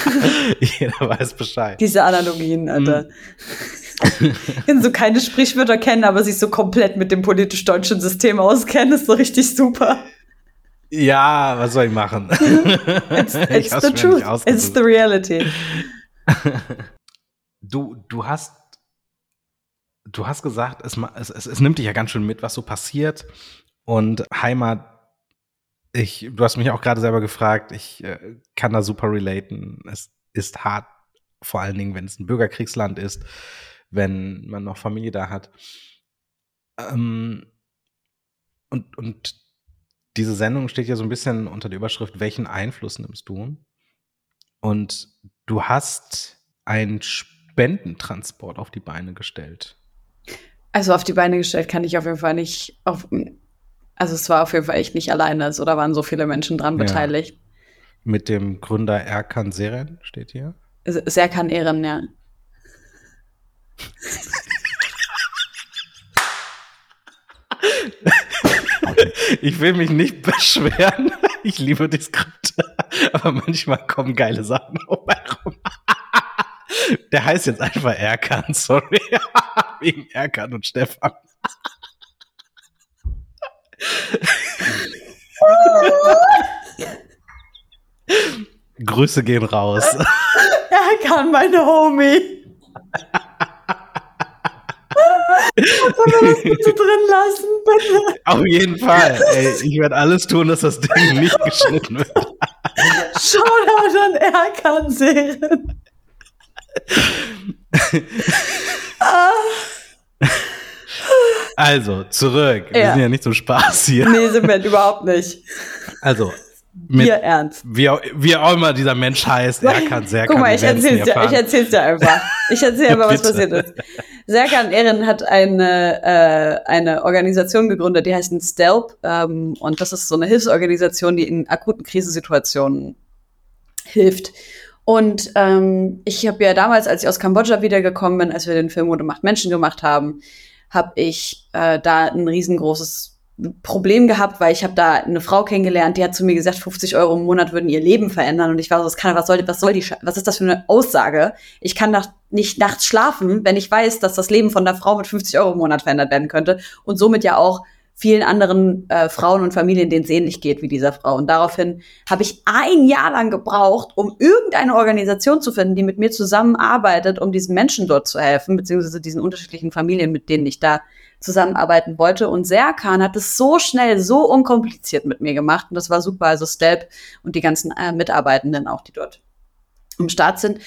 B: Jeder weiß Bescheid.
C: Diese Analogien, Alter. Wenn so keine Sprichwörter kennen, aber sich so komplett mit dem politisch-deutschen System auskennen, ist so richtig super.
B: Ja, was soll ich machen?
C: It's,
B: Ich
C: it's
B: hab's
C: the truth. It's the reality.
B: Du, du hast, du hast gesagt, es, es, es nimmt dich ja ganz schön mit, was so passiert. Und Heimat, ich, du hast mich auch gerade selber gefragt, ich äh, kann da super relaten. Es ist hart, vor allen Dingen, wenn es ein Bürgerkriegsland ist, wenn man noch Familie da hat. Ähm, und, und diese Sendung steht ja so ein bisschen unter der Überschrift, welchen Einfluss nimmst du? Und du hast einen Spendentransport auf die Beine gestellt.
C: Also auf die Beine gestellt kann ich auf jeden Fall nicht auf. Also es war auf jeden Fall echt nicht alleine. Also da waren so viele Menschen dran
B: Ja.
C: beteiligt.
B: Mit dem Gründer Erkan Seren steht hier.
C: Sehr kann Ehren, ja.
B: Ich will mich nicht beschweren. Ich liebe die Skripte. Aber manchmal kommen geile Sachen rum. Der heißt jetzt einfach Erkan, sorry. Wegen Erkan und Stefan. Grüße gehen raus.
C: Er kann meine Homie. Können wir das bitte drin lassen, bitte?
B: Auf jeden Fall. Ey, ich werde alles tun, dass das Ding nicht geschnitten wird.
C: Shoutout an Erkan Seren.
B: Also, zurück. Wir
C: Ja.
B: sind ja nicht zum Spaß hier.
C: Nee, sind wir überhaupt nicht.
B: Also, mit,
C: Hier ernst.
B: wie, auch, wie auch immer dieser Mensch heißt, er kann sehr
C: Guck mal, ich erzähl's dir, ich erzähl's dir einfach. Ich erzähle aber, was
B: Bitte.
C: passiert ist. Serkan Ehren hat eine, äh, eine Organisation gegründet, die heißt STELP. Ähm, und das ist so eine Hilfsorganisation, die in akuten Krisensituationen hilft. Und ähm, ich habe ja damals, als ich aus Kambodscha wiedergekommen bin, als wir den Film Mode macht Menschen gemacht haben, habe ich äh, da ein riesengroßes Problem gehabt, weil ich habe da eine Frau kennengelernt, die hat zu mir gesagt, 50 Euro im Monat würden ihr Leben verändern. Und ich war so, was, kann, was, soll, was soll die, was ist das für eine Aussage? Ich kann nach, nicht nachts schlafen, wenn ich weiß, dass das Leben von der Frau mit 50 Euro im Monat verändert werden könnte und somit ja auch vielen anderen äh, Frauen und Familien, denen es ähnlich geht wie dieser Frau. Und daraufhin habe ich ein Jahr lang gebraucht, um irgendeine Organisation zu finden, die mit mir zusammenarbeitet, um diesen Menschen dort zu helfen, beziehungsweise diesen unterschiedlichen Familien, mit denen ich da zusammenarbeiten wollte. Und Serkan hat es so schnell, so unkompliziert mit mir gemacht. Und das war super. Also Stelp und die ganzen äh, Mitarbeitenden auch, die dort im Start sind.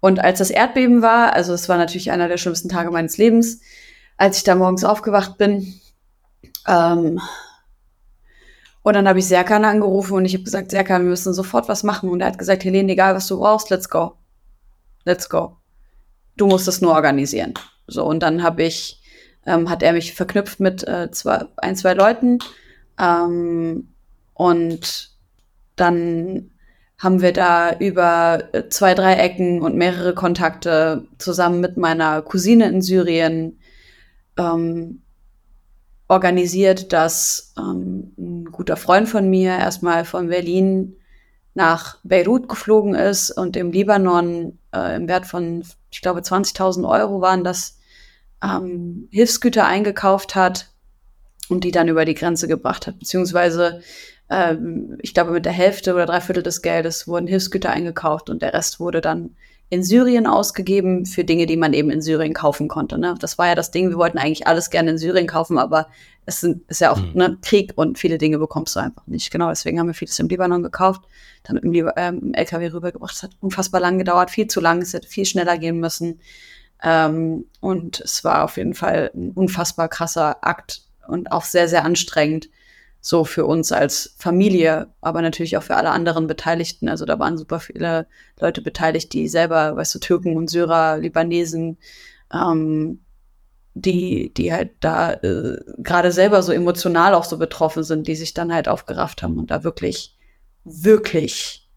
C: Und als das Erdbeben war, also es war natürlich einer der schlimmsten Tage meines Lebens, als ich da morgens aufgewacht bin, ähm, und dann habe ich Serkan angerufen und ich habe gesagt, Serkan, wir müssen sofort was machen. Und er hat gesagt, Helene, egal was du brauchst, let's go. Let's go. Du musst es nur organisieren. So, und dann habe ich, ähm, hat er mich verknüpft mit äh, zwei, ein, zwei Leuten. Ähm, und dann haben wir da über äh, zwei, drei Ecken und mehrere Kontakte zusammen mit meiner Cousine in Syrien ähm, organisiert, dass ähm, ein guter Freund von mir erstmal von Berlin nach Beirut geflogen ist und im Libanon äh, im Wert von, ich glaube, 20.000 Euro waren das, ähm, Hilfsgüter eingekauft hat und die dann über die Grenze gebracht hat, beziehungsweise ähm, ich glaube, mit der Hälfte oder drei Viertel des Geldes wurden Hilfsgüter eingekauft und der Rest wurde dann in Syrien ausgegeben für Dinge, die man eben in Syrien kaufen konnte. Ne? Das war ja das Ding, wir wollten eigentlich alles gerne in Syrien kaufen, aber es sind, ist ja auch mhm. ne, Krieg und viele Dinge bekommst du einfach nicht. Genau, deswegen haben wir vieles im Libanon gekauft, dann im, ähm, LKW rübergebracht. Es hat unfassbar lang gedauert, viel zu lang, es hätte viel schneller gehen müssen. Ähm, und es war auf jeden Fall ein unfassbar krasser Akt und auch sehr, sehr anstrengend so für uns als Familie, aber natürlich auch für alle anderen Beteiligten. Also da waren super viele Leute beteiligt, die selber, weißt du, Türken und Syrer, Libanesen, ähm, die, die halt da äh, gerade selber so emotional auch so betroffen sind, die sich dann halt aufgerafft haben und da wirklich, wirklich,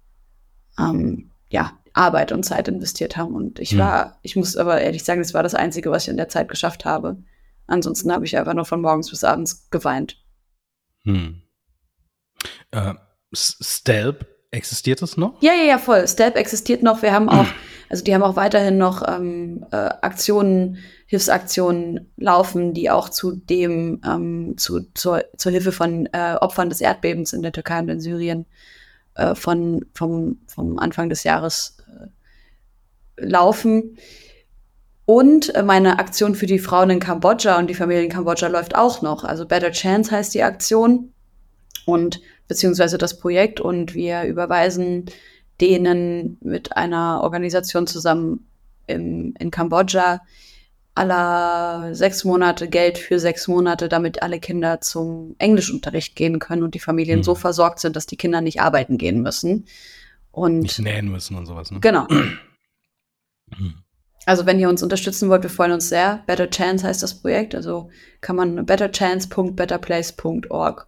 C: ähm, ja, Arbeit und Zeit investiert haben. Und ich hm. war, ich muss aber ehrlich sagen, das war das Einzige, was ich in der Zeit geschafft habe. Ansonsten habe ich einfach nur von morgens bis abends geweint. Hm.
B: Äh, Stelp, existiert das noch?
C: Ja, ja, ja, voll. Stelp existiert noch. Wir haben auch, also die haben auch weiterhin noch ähm, äh, Aktionen, Hilfsaktionen laufen, die auch zu dem, ähm, zu, zur, zur Hilfe von äh, Opfern des Erdbebens in der Türkei und in Syrien äh, von, vom, vom Anfang des Jahres äh, laufen. Und äh, meine Aktion für die Frauen in Kambodscha und die Familie in Kambodscha läuft auch noch. Also Better Chance heißt die Aktion und beziehungsweise das Projekt und wir überweisen denen mit einer Organisation zusammen im, in Kambodscha aller sechs Monate Geld für sechs Monate, damit alle Kinder zum Englischunterricht gehen können und die Familien mhm. so versorgt sind, dass die Kinder nicht arbeiten gehen müssen. Und
B: nicht nähen müssen und sowas. Ne?
C: Genau. Mhm. Also wenn ihr uns unterstützen wollt, wir freuen uns sehr. Better Chance heißt das Projekt. Also kann man betterchance.betterplace.org,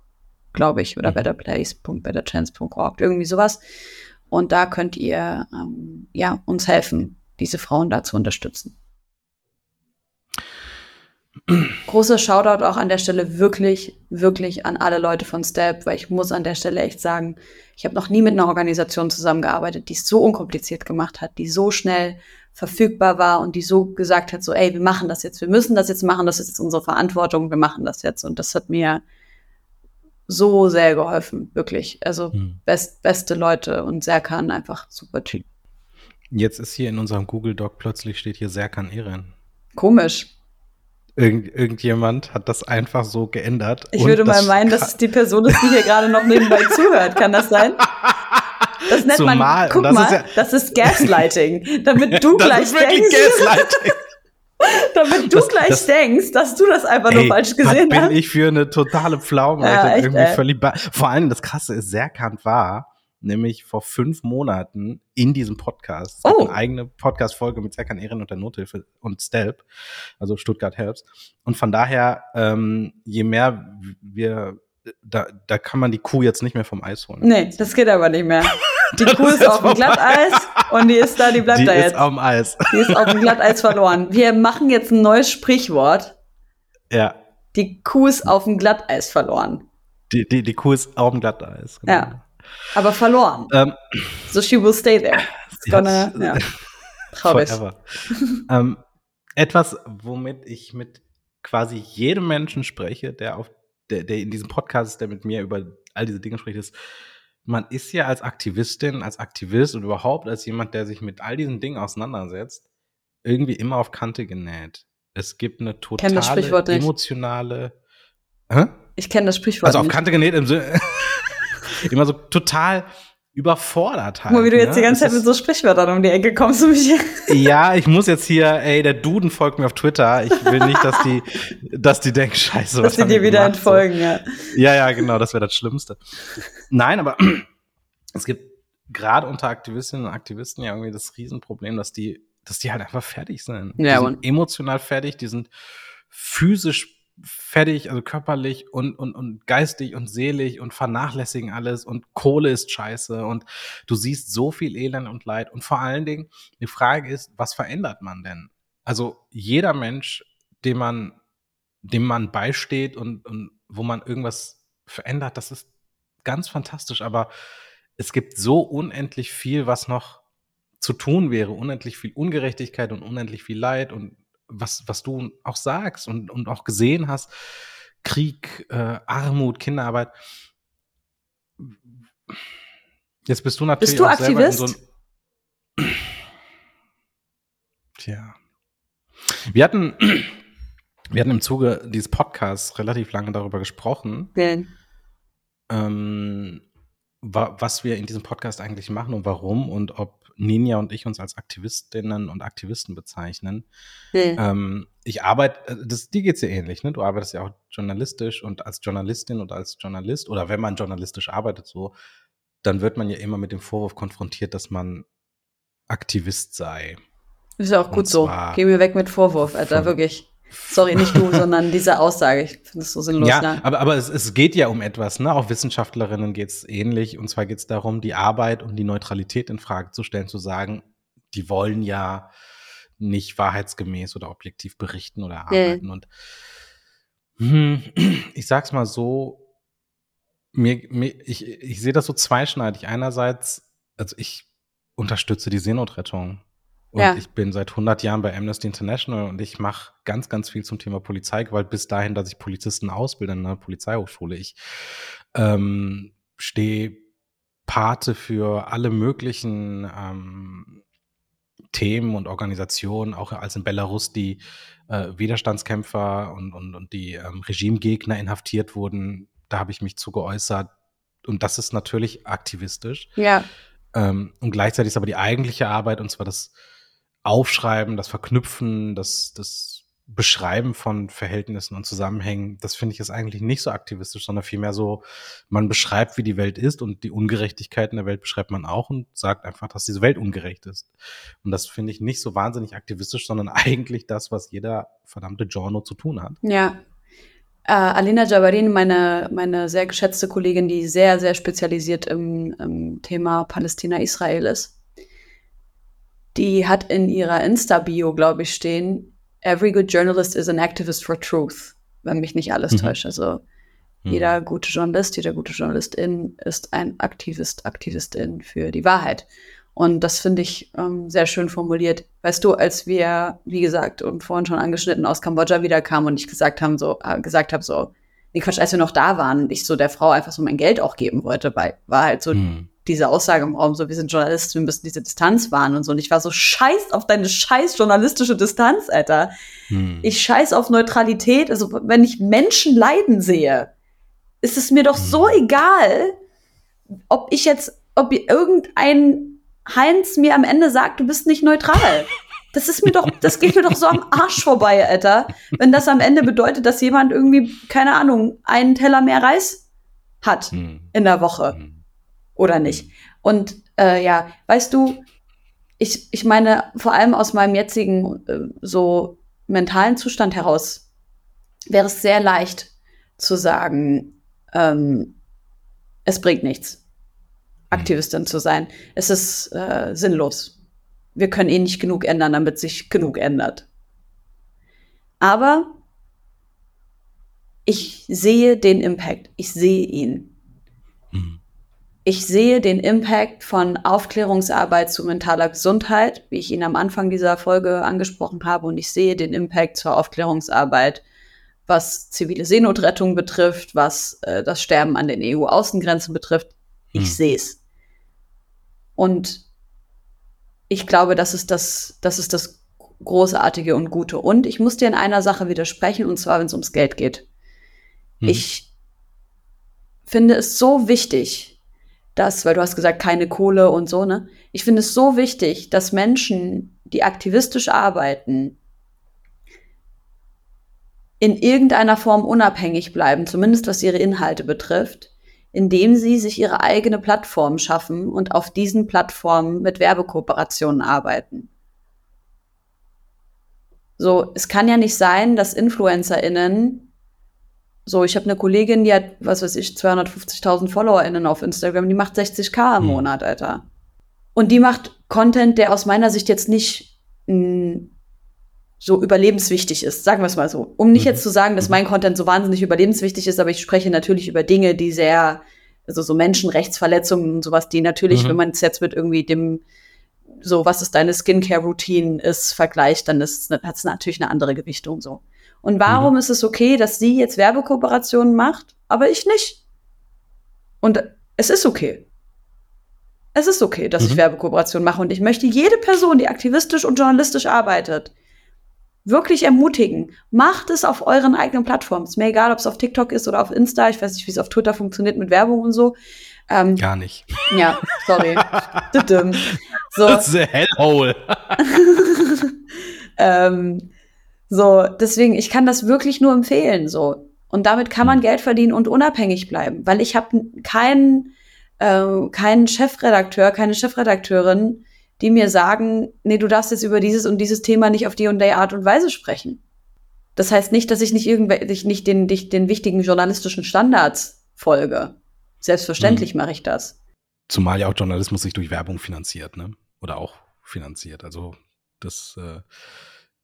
C: glaube ich, oder mhm. betterplace.betterchance.org, irgendwie sowas. Und da könnt ihr ähm, ja uns helfen, diese Frauen da zu unterstützen. Großer Shoutout auch an der Stelle wirklich, wirklich an alle Leute von Step, weil ich muss an der Stelle echt sagen, ich habe noch nie mit einer Organisation zusammengearbeitet, die es so unkompliziert gemacht hat, die so schnell verfügbar war und die so gesagt hat, so, ey, wir machen das jetzt, wir müssen das jetzt machen, das ist jetzt unsere Verantwortung, wir machen das jetzt. Und das hat mir so sehr geholfen, wirklich. Also hm. best, beste Leute und Serkan einfach super Typ.
B: Jetzt ist hier in unserem Google Doc plötzlich steht hier Serkan Eren.
C: Komisch.
B: Irgend, irgendjemand hat das einfach so geändert.
C: Ich würde mal meinen, dass es die Person ist, die hier gerade noch nebenbei zuhört. Kann das sein? Das nennt Zumal, man, guck das mal, ist ja, das ist Gaslighting. Damit du gleich denkst. Gaslighting. damit du das, gleich das, denkst, dass du das einfach ey, nur falsch gesehen
B: was
C: hast.
B: bin ich für eine totale Pflaume. Ja, echt, irgendwie völlig Vor allem das Krasse ist, Serkant war nämlich vor fünf Monaten in diesem Podcast. Oh. eine eigene Podcast-Folge mit Serkan Ehren und der Nothilfe und Stelp, also Stuttgart Helps. Und von daher, ähm, je mehr wir da, da kann man die Kuh jetzt nicht mehr vom Eis holen.
C: Nee, das geht aber nicht mehr. Die Kuh ist auf dem Glatteis und die ist da, die bleibt
B: die
C: da jetzt.
B: Die ist auf dem Eis.
C: Die ist auf dem Glatteis verloren. Wir machen jetzt ein neues Sprichwort.
B: Ja.
C: Die Kuh ist auf dem Glatteis verloren.
B: Die, die, die Kuh ist auf dem Glatteis.
C: Genau. Ja. Aber verloren. Ähm, so she will stay there. It's gonna, ja. Traurig.
B: ähm, etwas, womit ich mit quasi jedem Menschen spreche, der auf der, der in diesem Podcast ist, der mit mir über all diese Dinge spricht, ist, man ist ja als Aktivistin, als Aktivist und überhaupt als jemand, der sich mit all diesen Dingen auseinandersetzt, irgendwie immer auf Kante genäht. Es gibt eine totale emotionale. Hä?
C: Ich kenne das Sprichwort
B: Also auf. Kante genäht im Sinne. immer so total überfordert halt.
C: Wie du jetzt
B: ne?
C: die ganze Zeit mit so Sprichwörtern um die Ecke kommst du mich.
B: Ja, ich muss jetzt hier, ey, der Duden folgt mir auf Twitter. Ich will nicht, dass die, dass die denken, scheiße, was
C: dass sie
B: haben
C: dir wieder
B: gemacht? So.
C: entfolgen, ja.
B: Ja, ja, genau, das wäre das Schlimmste. Nein, aber es gibt gerade unter Aktivistinnen und Aktivisten ja irgendwie das Riesenproblem, dass die, dass die halt einfach fertig sind.
C: Ja,
B: die sind emotional fertig, die sind physisch fertig, also körperlich und, und, und geistig und seelisch und vernachlässigen alles und Kohle ist scheiße und du siehst so viel Elend und Leid. Und vor allen Dingen die Frage ist, was verändert man denn? Also jeder Mensch, dem man, dem man beisteht und, und wo man irgendwas verändert, das ist ganz fantastisch, aber es gibt so unendlich viel, was noch zu tun wäre, unendlich viel Ungerechtigkeit und unendlich viel Leid und was, was du auch sagst und, und auch gesehen hast, Krieg, äh, Armut, Kinderarbeit. Jetzt bist du natürlich
C: Bist du
B: auch selber in
C: Aktivist?
B: so ein Tja. Wir hatten, wir hatten im Zuge dieses Podcasts relativ lange darüber gesprochen,
C: Wählen.
B: ähm, wa was wir in diesem Podcast eigentlich machen und warum und ob Ninja und ich uns als Aktivistinnen und Aktivisten bezeichnen.
C: Wählen.
B: Ähm, ich arbeite, äh, das, dir geht's ja ähnlich, ne? Du arbeitest ja auch journalistisch und als Journalistin oder als Journalist oder wenn man journalistisch arbeitet, so, dann wird man ja immer mit dem Vorwurf konfrontiert, dass man Aktivist sei.
C: Ist ja auch gut
B: Und
C: so.
B: zwar
C: Geh mir weg mit Vorwurf, Alter,
B: von-
C: wirklich. Sorry, nicht du, sondern diese Aussage. Ich finde es so sinnlos.
B: Ja,
C: ne?
B: aber, aber es, es geht ja um etwas, ne? Auch Wissenschaftlerinnen geht's ähnlich. Und zwar geht's darum, die Arbeit und die Neutralität in Frage zu stellen, zu sagen, die wollen ja nicht wahrheitsgemäß oder objektiv berichten oder arbeiten. Und hm, ich sag's mal so, mir, mir, ich, ich sehe das so zweischneidig. Einerseits, also ich unterstütze die Seenotrettung. Und
C: Ja.
B: ich bin seit 100 Jahren bei Amnesty International und ich mache ganz, ganz viel zum Thema Polizeigewalt bis dahin, dass ich Polizisten ausbilde in einer Polizeihochschule. Ich ähm, stehe Pate für alle möglichen ähm, Themen und Organisationen, auch als in Belarus die äh, Widerstandskämpfer und, und, und die ähm, Regimegegner inhaftiert wurden. Da habe ich mich zu geäußert. Und das ist natürlich aktivistisch.
C: Ja,
B: Ähm, und gleichzeitig ist aber die eigentliche Arbeit, und zwar das Aufschreiben, das Verknüpfen, das, das Beschreiben von Verhältnissen und Zusammenhängen, das finde ich ist eigentlich nicht so aktivistisch, sondern vielmehr so, man beschreibt, wie die Welt ist und die Ungerechtigkeiten der Welt beschreibt man auch und sagt einfach, dass diese Welt ungerecht ist. Und das finde ich nicht so wahnsinnig aktivistisch, sondern eigentlich das, was jeder verdammte Giorno zu tun hat.
C: ja. Äh, Alina Jabarin, meine, meine sehr geschätzte Kollegin, die sehr, sehr spezialisiert im, im Thema Palästina-Israel ist, die hat in ihrer Insta-Bio, glaube ich, stehen, Every good journalist is an activist for truth, wenn mich nicht alles
B: Mhm.
C: täuscht. Also jeder gute Journalist, jeder gute Journalistin ist ein Aktivist, Aktivistin für die Wahrheit. Und das finde ich ähm, sehr schön formuliert. Weißt du, als wir, wie gesagt, und vorhin schon angeschnitten aus Kambodscha wiederkamen und ich gesagt haben, so, äh, gesagt habe, so, nee, Quatsch, als wir noch da waren ich so der Frau einfach so mein Geld auch geben wollte, weil war halt so
B: Hm.
C: Diese Aussage im Raum, so, wir sind Journalisten, wir müssen diese Distanz wahren und so. Und ich war so, scheiß auf deine scheiß journalistische Distanz, Alter.
B: Hm.
C: Ich scheiß auf Neutralität. Also, wenn ich Menschen leiden sehe, ist es mir doch so egal, ob ich jetzt, ob irgendein Heinz mir am Ende sagt, du bist nicht neutral. Das ist mir doch, das geht mir doch so am Arsch vorbei, Alter. Wenn das am Ende bedeutet, dass jemand irgendwie, keine Ahnung, einen Teller mehr Reis hat
B: Hm.
C: in der Woche
B: Hm.
C: Oder nicht. Und äh, ja, weißt du, ich, ich meine, vor allem aus meinem jetzigen äh, so mentalen Zustand heraus wäre es sehr leicht zu sagen, ähm, es bringt nichts, Aktivistin zu sein. Es ist äh, sinnlos. Wir können eh nicht genug ändern, damit sich genug ändert. Aber ich sehe den Impact. Ich sehe ihn.
B: Hm.
C: Ich sehe den Impact von Aufklärungsarbeit zu mentaler Gesundheit, wie ich ihn am Anfang dieser Folge angesprochen habe, und ich sehe den Impact zur Aufklärungsarbeit was zivile Seenotrettung betrifft, was äh, das Sterben an den EU-Außengrenzen betrifft. Ich
B: Hm.
C: sehe es. Und ich glaube, das ist das, das ist das Großartige und Gute. Und ich muss dir in einer Sache widersprechen, und zwar, wenn es ums Geld geht.
B: Mhm.
C: Ich finde es so wichtig, dass, weil du hast gesagt, keine Kohle und so, ne? Ich finde es so wichtig, dass Menschen, die aktivistisch arbeiten, in irgendeiner Form unabhängig bleiben, zumindest was ihre Inhalte betrifft, indem sie sich ihre eigene Plattform schaffen und auf diesen Plattformen mit Werbekooperationen arbeiten. So, es kann ja nicht sein, dass InfluencerInnen so, ich habe eine Kollegin, die hat, was weiß ich, 250.000 FollowerInnen auf Instagram, die macht 60k im
B: Hm.
C: Monat, Alter. Und die macht Content, der aus meiner Sicht jetzt nicht mh, so überlebenswichtig ist, sagen wir es mal so. Um nicht
B: Mhm.
C: jetzt zu sagen, dass mein Content so wahnsinnig überlebenswichtig ist, aber ich spreche natürlich über Dinge, die sehr, also so Menschenrechtsverletzungen und sowas, die natürlich,
B: Mhm.
C: wenn man es jetzt mit irgendwie dem, so was ist deine Skincare-Routine ist, vergleicht, dann hat es natürlich eine andere Gewichtung so. Und warum ist es okay, dass sie jetzt Werbekooperationen macht, aber ich nicht? Und es ist okay. Es ist okay, dass ich
B: Mhm.
C: Werbekooperationen mache. Und ich möchte jede Person, die aktivistisch und journalistisch arbeitet, wirklich ermutigen. Macht es auf euren eigenen Plattformen. Ist mir egal, ob es auf TikTok ist oder auf Insta. Ich weiß nicht, wie es auf Twitter funktioniert mit Werbung und so. Ähm,
B: Gar nicht.
C: ja, sorry. So.
B: Das ist a hellhole.
C: Ähm, so, deswegen, ich kann das wirklich nur empfehlen, so. Und damit kann man Geld verdienen und unabhängig bleiben, weil ich habe keinen, äh, keinen Chefredakteur, keine Chefredakteurin, die mir sagen, nee, du darfst jetzt über dieses und dieses Thema nicht auf die und die Art und Weise sprechen. Das heißt nicht, dass ich nicht irgendwelche, ich nicht den, nicht den wichtigen journalistischen Standards folge. Selbstverständlich mache ich das.
B: Zumal ja auch Journalismus sich durch Werbung finanziert, ne? Oder auch finanziert. Also das äh,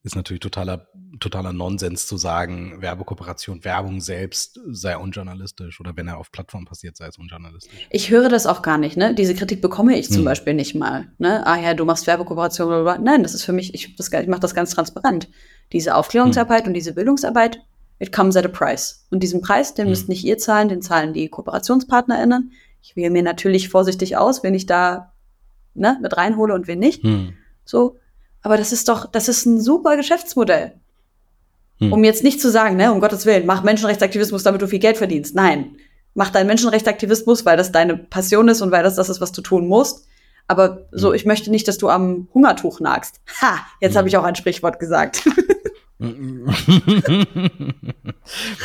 B: ist natürlich totaler, totaler Nonsens zu sagen, Werbekooperation, Werbung selbst sei unjournalistisch oder wenn er auf Plattformen passiert, sei es unjournalistisch.
C: Ich höre das auch gar nicht, ne? Diese Kritik bekomme ich zum
B: Hm.
C: Beispiel nicht mal, ne? Ah ja, du machst Werbekooperation, blablabla. Nein, das ist für mich, ich, das, ich mache das ganz transparent. Diese Aufklärungsarbeit und diese Bildungsarbeit, it comes at a price. Und diesen Preis, den
B: Hm.
C: müsst nicht ihr zahlen, den zahlen die KooperationspartnerInnen. Ich wähle mir natürlich vorsichtig aus, wen ich da ne, mit reinhole und wen nicht.
B: Hm.
C: So. Aber das ist doch, das ist ein super Geschäftsmodell.
B: Hm.
C: Um jetzt nicht zu sagen, ne, um Gottes Willen, mach Menschenrechtsaktivismus, damit du viel Geld verdienst. Nein. Mach deinen Menschenrechtsaktivismus, weil das deine Passion ist und weil das das ist, was du tun musst. Aber so,
B: Hm.
C: ich möchte nicht, dass du am Hungertuch nagst. Ha, jetzt
B: Hm.
C: habe ich auch ein Sprichwort gesagt.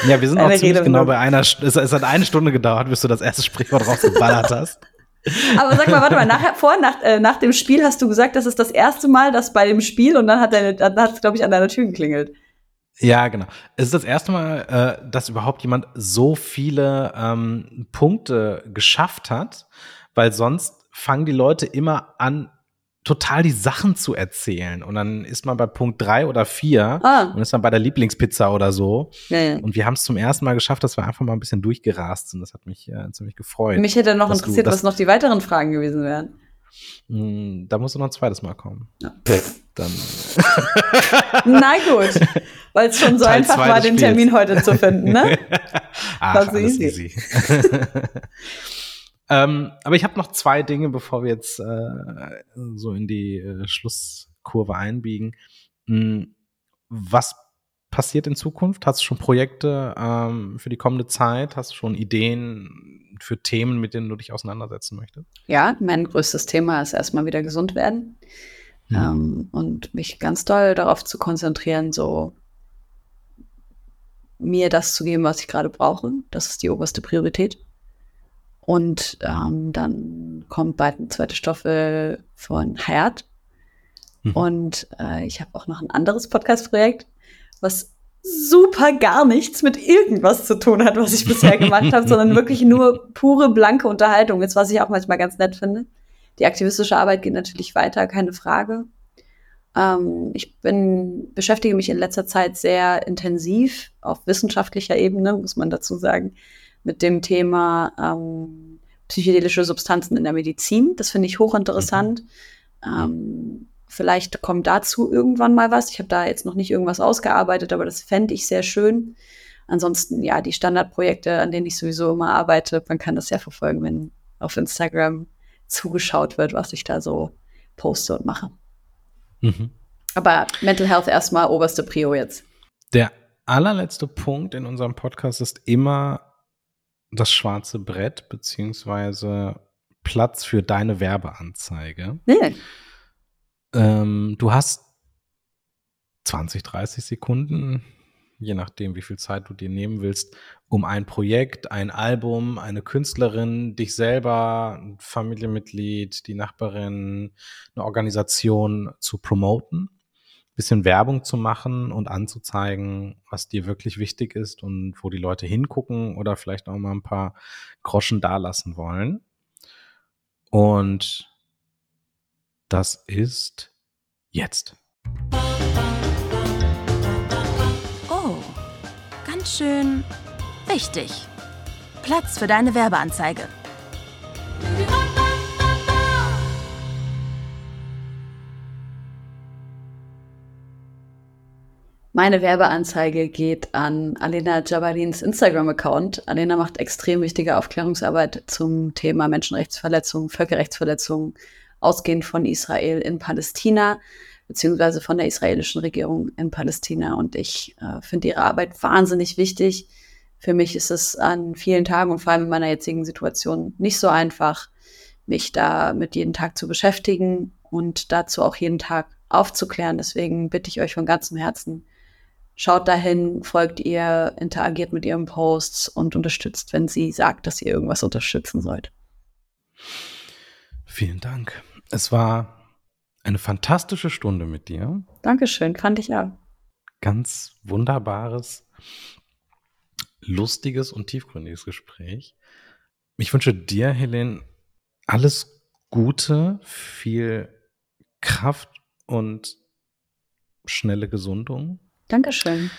B: ja, wir sind
C: Eine
B: auch ziemlich
C: Rede
B: genau bei einer, es, es hat eine Stunde gedauert, bis du das erste Sprichwort rausgeballert hast.
C: Aber sag mal, warte mal, nachher, vor, nach, äh, nach dem Spiel hast du gesagt, das ist das erste Mal, dass bei dem Spiel und dann hat deine, dann hat es, glaube ich, an deiner Tür geklingelt.
B: Ja, genau. Es ist das erste Mal, äh, dass überhaupt jemand so viele ähm, Punkte geschafft hat, weil sonst fangen die Leute immer an, total die Sachen zu erzählen. Und dann ist man bei Punkt drei oder vier
C: Ah.
B: und ist dann bei der Lieblingspizza oder so.
C: Ja, ja.
B: Und wir haben es zum ersten Mal geschafft, dass wir einfach mal ein bisschen durchgerast sind. Das hat mich äh, ziemlich gefreut.
C: Mich hätte noch
B: du
C: interessiert,
B: das-
C: was noch die weiteren Fragen gewesen wären.
B: Mm, Da muss noch ein zweites Mal kommen.
C: Ja.
B: Dann,
C: Na gut, weil es schon so
B: Teil
C: einfach war, den. Termin heute zu finden, ne?
B: Ach,
C: War so easy.
B: easy. ähm, aber ich habe noch zwei Dinge, bevor wir jetzt äh, so in die äh, Schlusskurve einbiegen. Hm, was passiert in Zukunft? Hast du schon Projekte ähm, für die kommende Zeit? Hast du schon Ideen für Themen, mit denen du dich auseinandersetzen möchtest?
C: Ja, mein größtes Thema ist erstmal wieder gesund werden. Ähm, und mich ganz doll darauf zu konzentrieren, so mir das zu geben, was ich gerade brauche. Das ist die oberste Priorität. Und ähm, dann kommt bald eine zweite Staffel von Hayat.
B: Mhm.
C: Und äh, ich habe auch noch ein anderes Podcast-Projekt, was super gar nichts mit irgendwas zu tun hat, was ich bisher gemacht habe, sondern wirklich nur pure blanke Unterhaltung ist, was ich auch manchmal ganz nett finde. Die aktivistische Arbeit geht natürlich weiter, keine Frage. Ähm, ich bin, beschäftige mich in letzter Zeit sehr intensiv auf wissenschaftlicher Ebene, muss man dazu sagen, mit dem Thema ähm, psychedelische Substanzen in der Medizin. Das finde ich hochinteressant. Ähm, vielleicht kommt dazu irgendwann mal was. Ich habe da jetzt noch nicht irgendwas ausgearbeitet, aber das fände ich sehr schön. ansonsten, ja, die Standardprojekte, an denen ich sowieso immer arbeite, man kann das ja verfolgen, wenn auf Instagram zugeschaut wird, was ich da so poste und mache. Mhm. Aber Mental Health erstmal oberste Prio jetzt.
B: Der allerletzte Punkt in unserem Podcast ist immer das schwarze Brett, beziehungsweise Platz für deine Werbeanzeige. Nee. Ähm, du hast 20, 30 Sekunden, je nachdem, wie viel Zeit du dir nehmen willst, um ein Projekt, ein Album, eine Künstlerin, dich selber, ein Familienmitglied, die Nachbarin, eine Organisation zu promoten, bisschen Werbung zu machen und anzuzeigen, was dir wirklich wichtig ist und wo die Leute hingucken oder vielleicht auch mal ein paar Groschen dalassen wollen. Und das ist jetzt.
A: schön wichtig. Platz für deine Werbeanzeige.
C: Meine Werbeanzeige geht an Alena Jabalins Instagram-Account. Alena macht extrem wichtige Aufklärungsarbeit zum Thema Menschenrechtsverletzungen, Völkerrechtsverletzungen, ausgehend von Israel in Palästina beziehungsweise von der israelischen Regierung in Palästina. Und ich äh, finde ihre Arbeit wahnsinnig wichtig. Für mich ist es an vielen Tagen und vor allem in meiner jetzigen Situation nicht so einfach, mich da mit jeden Tag zu beschäftigen und dazu auch jeden Tag aufzuklären. Deswegen bitte ich euch von ganzem Herzen, schaut dahin, folgt ihr, interagiert mit ihren Posts und unterstützt, wenn sie sagt, dass ihr irgendwas unterstützen sollt.
B: Vielen Dank. Es war eine fantastische Stunde mit dir.
C: Dankeschön, fand ich auch.
B: Ganz wunderbares, lustiges und tiefgründiges Gespräch. Ich wünsche dir, Helene, alles Gute, viel Kraft und schnelle Gesundung.
C: Dankeschön.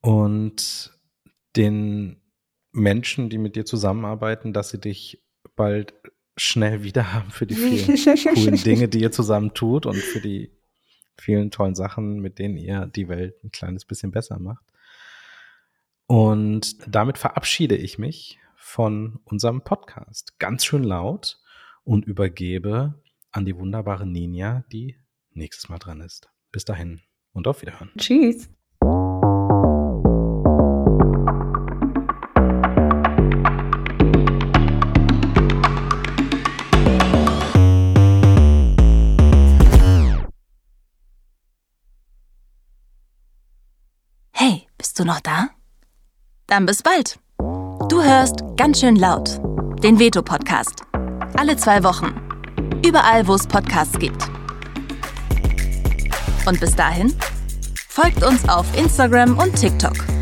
B: Und den Menschen, die mit dir zusammenarbeiten, dass sie dich bald schnell wieder haben für die vielen coolen Dinge, die ihr zusammen tut und für die vielen tollen Sachen, mit denen ihr die Welt ein kleines bisschen besser macht. Und damit verabschiede ich mich von unserem Podcast ganz schön laut und übergebe an die wunderbare Ninja, die nächstes Mal dran ist. Bis dahin und auf Wiederhören.
C: Tschüss.
A: Bist du noch da? Dann bis bald. Du hörst ganz schön laut. Den Veto-Podcast. Alle zwei Wochen. Überall, wo es Podcasts gibt. Und bis dahin, folgt uns auf Instagram und TikTok.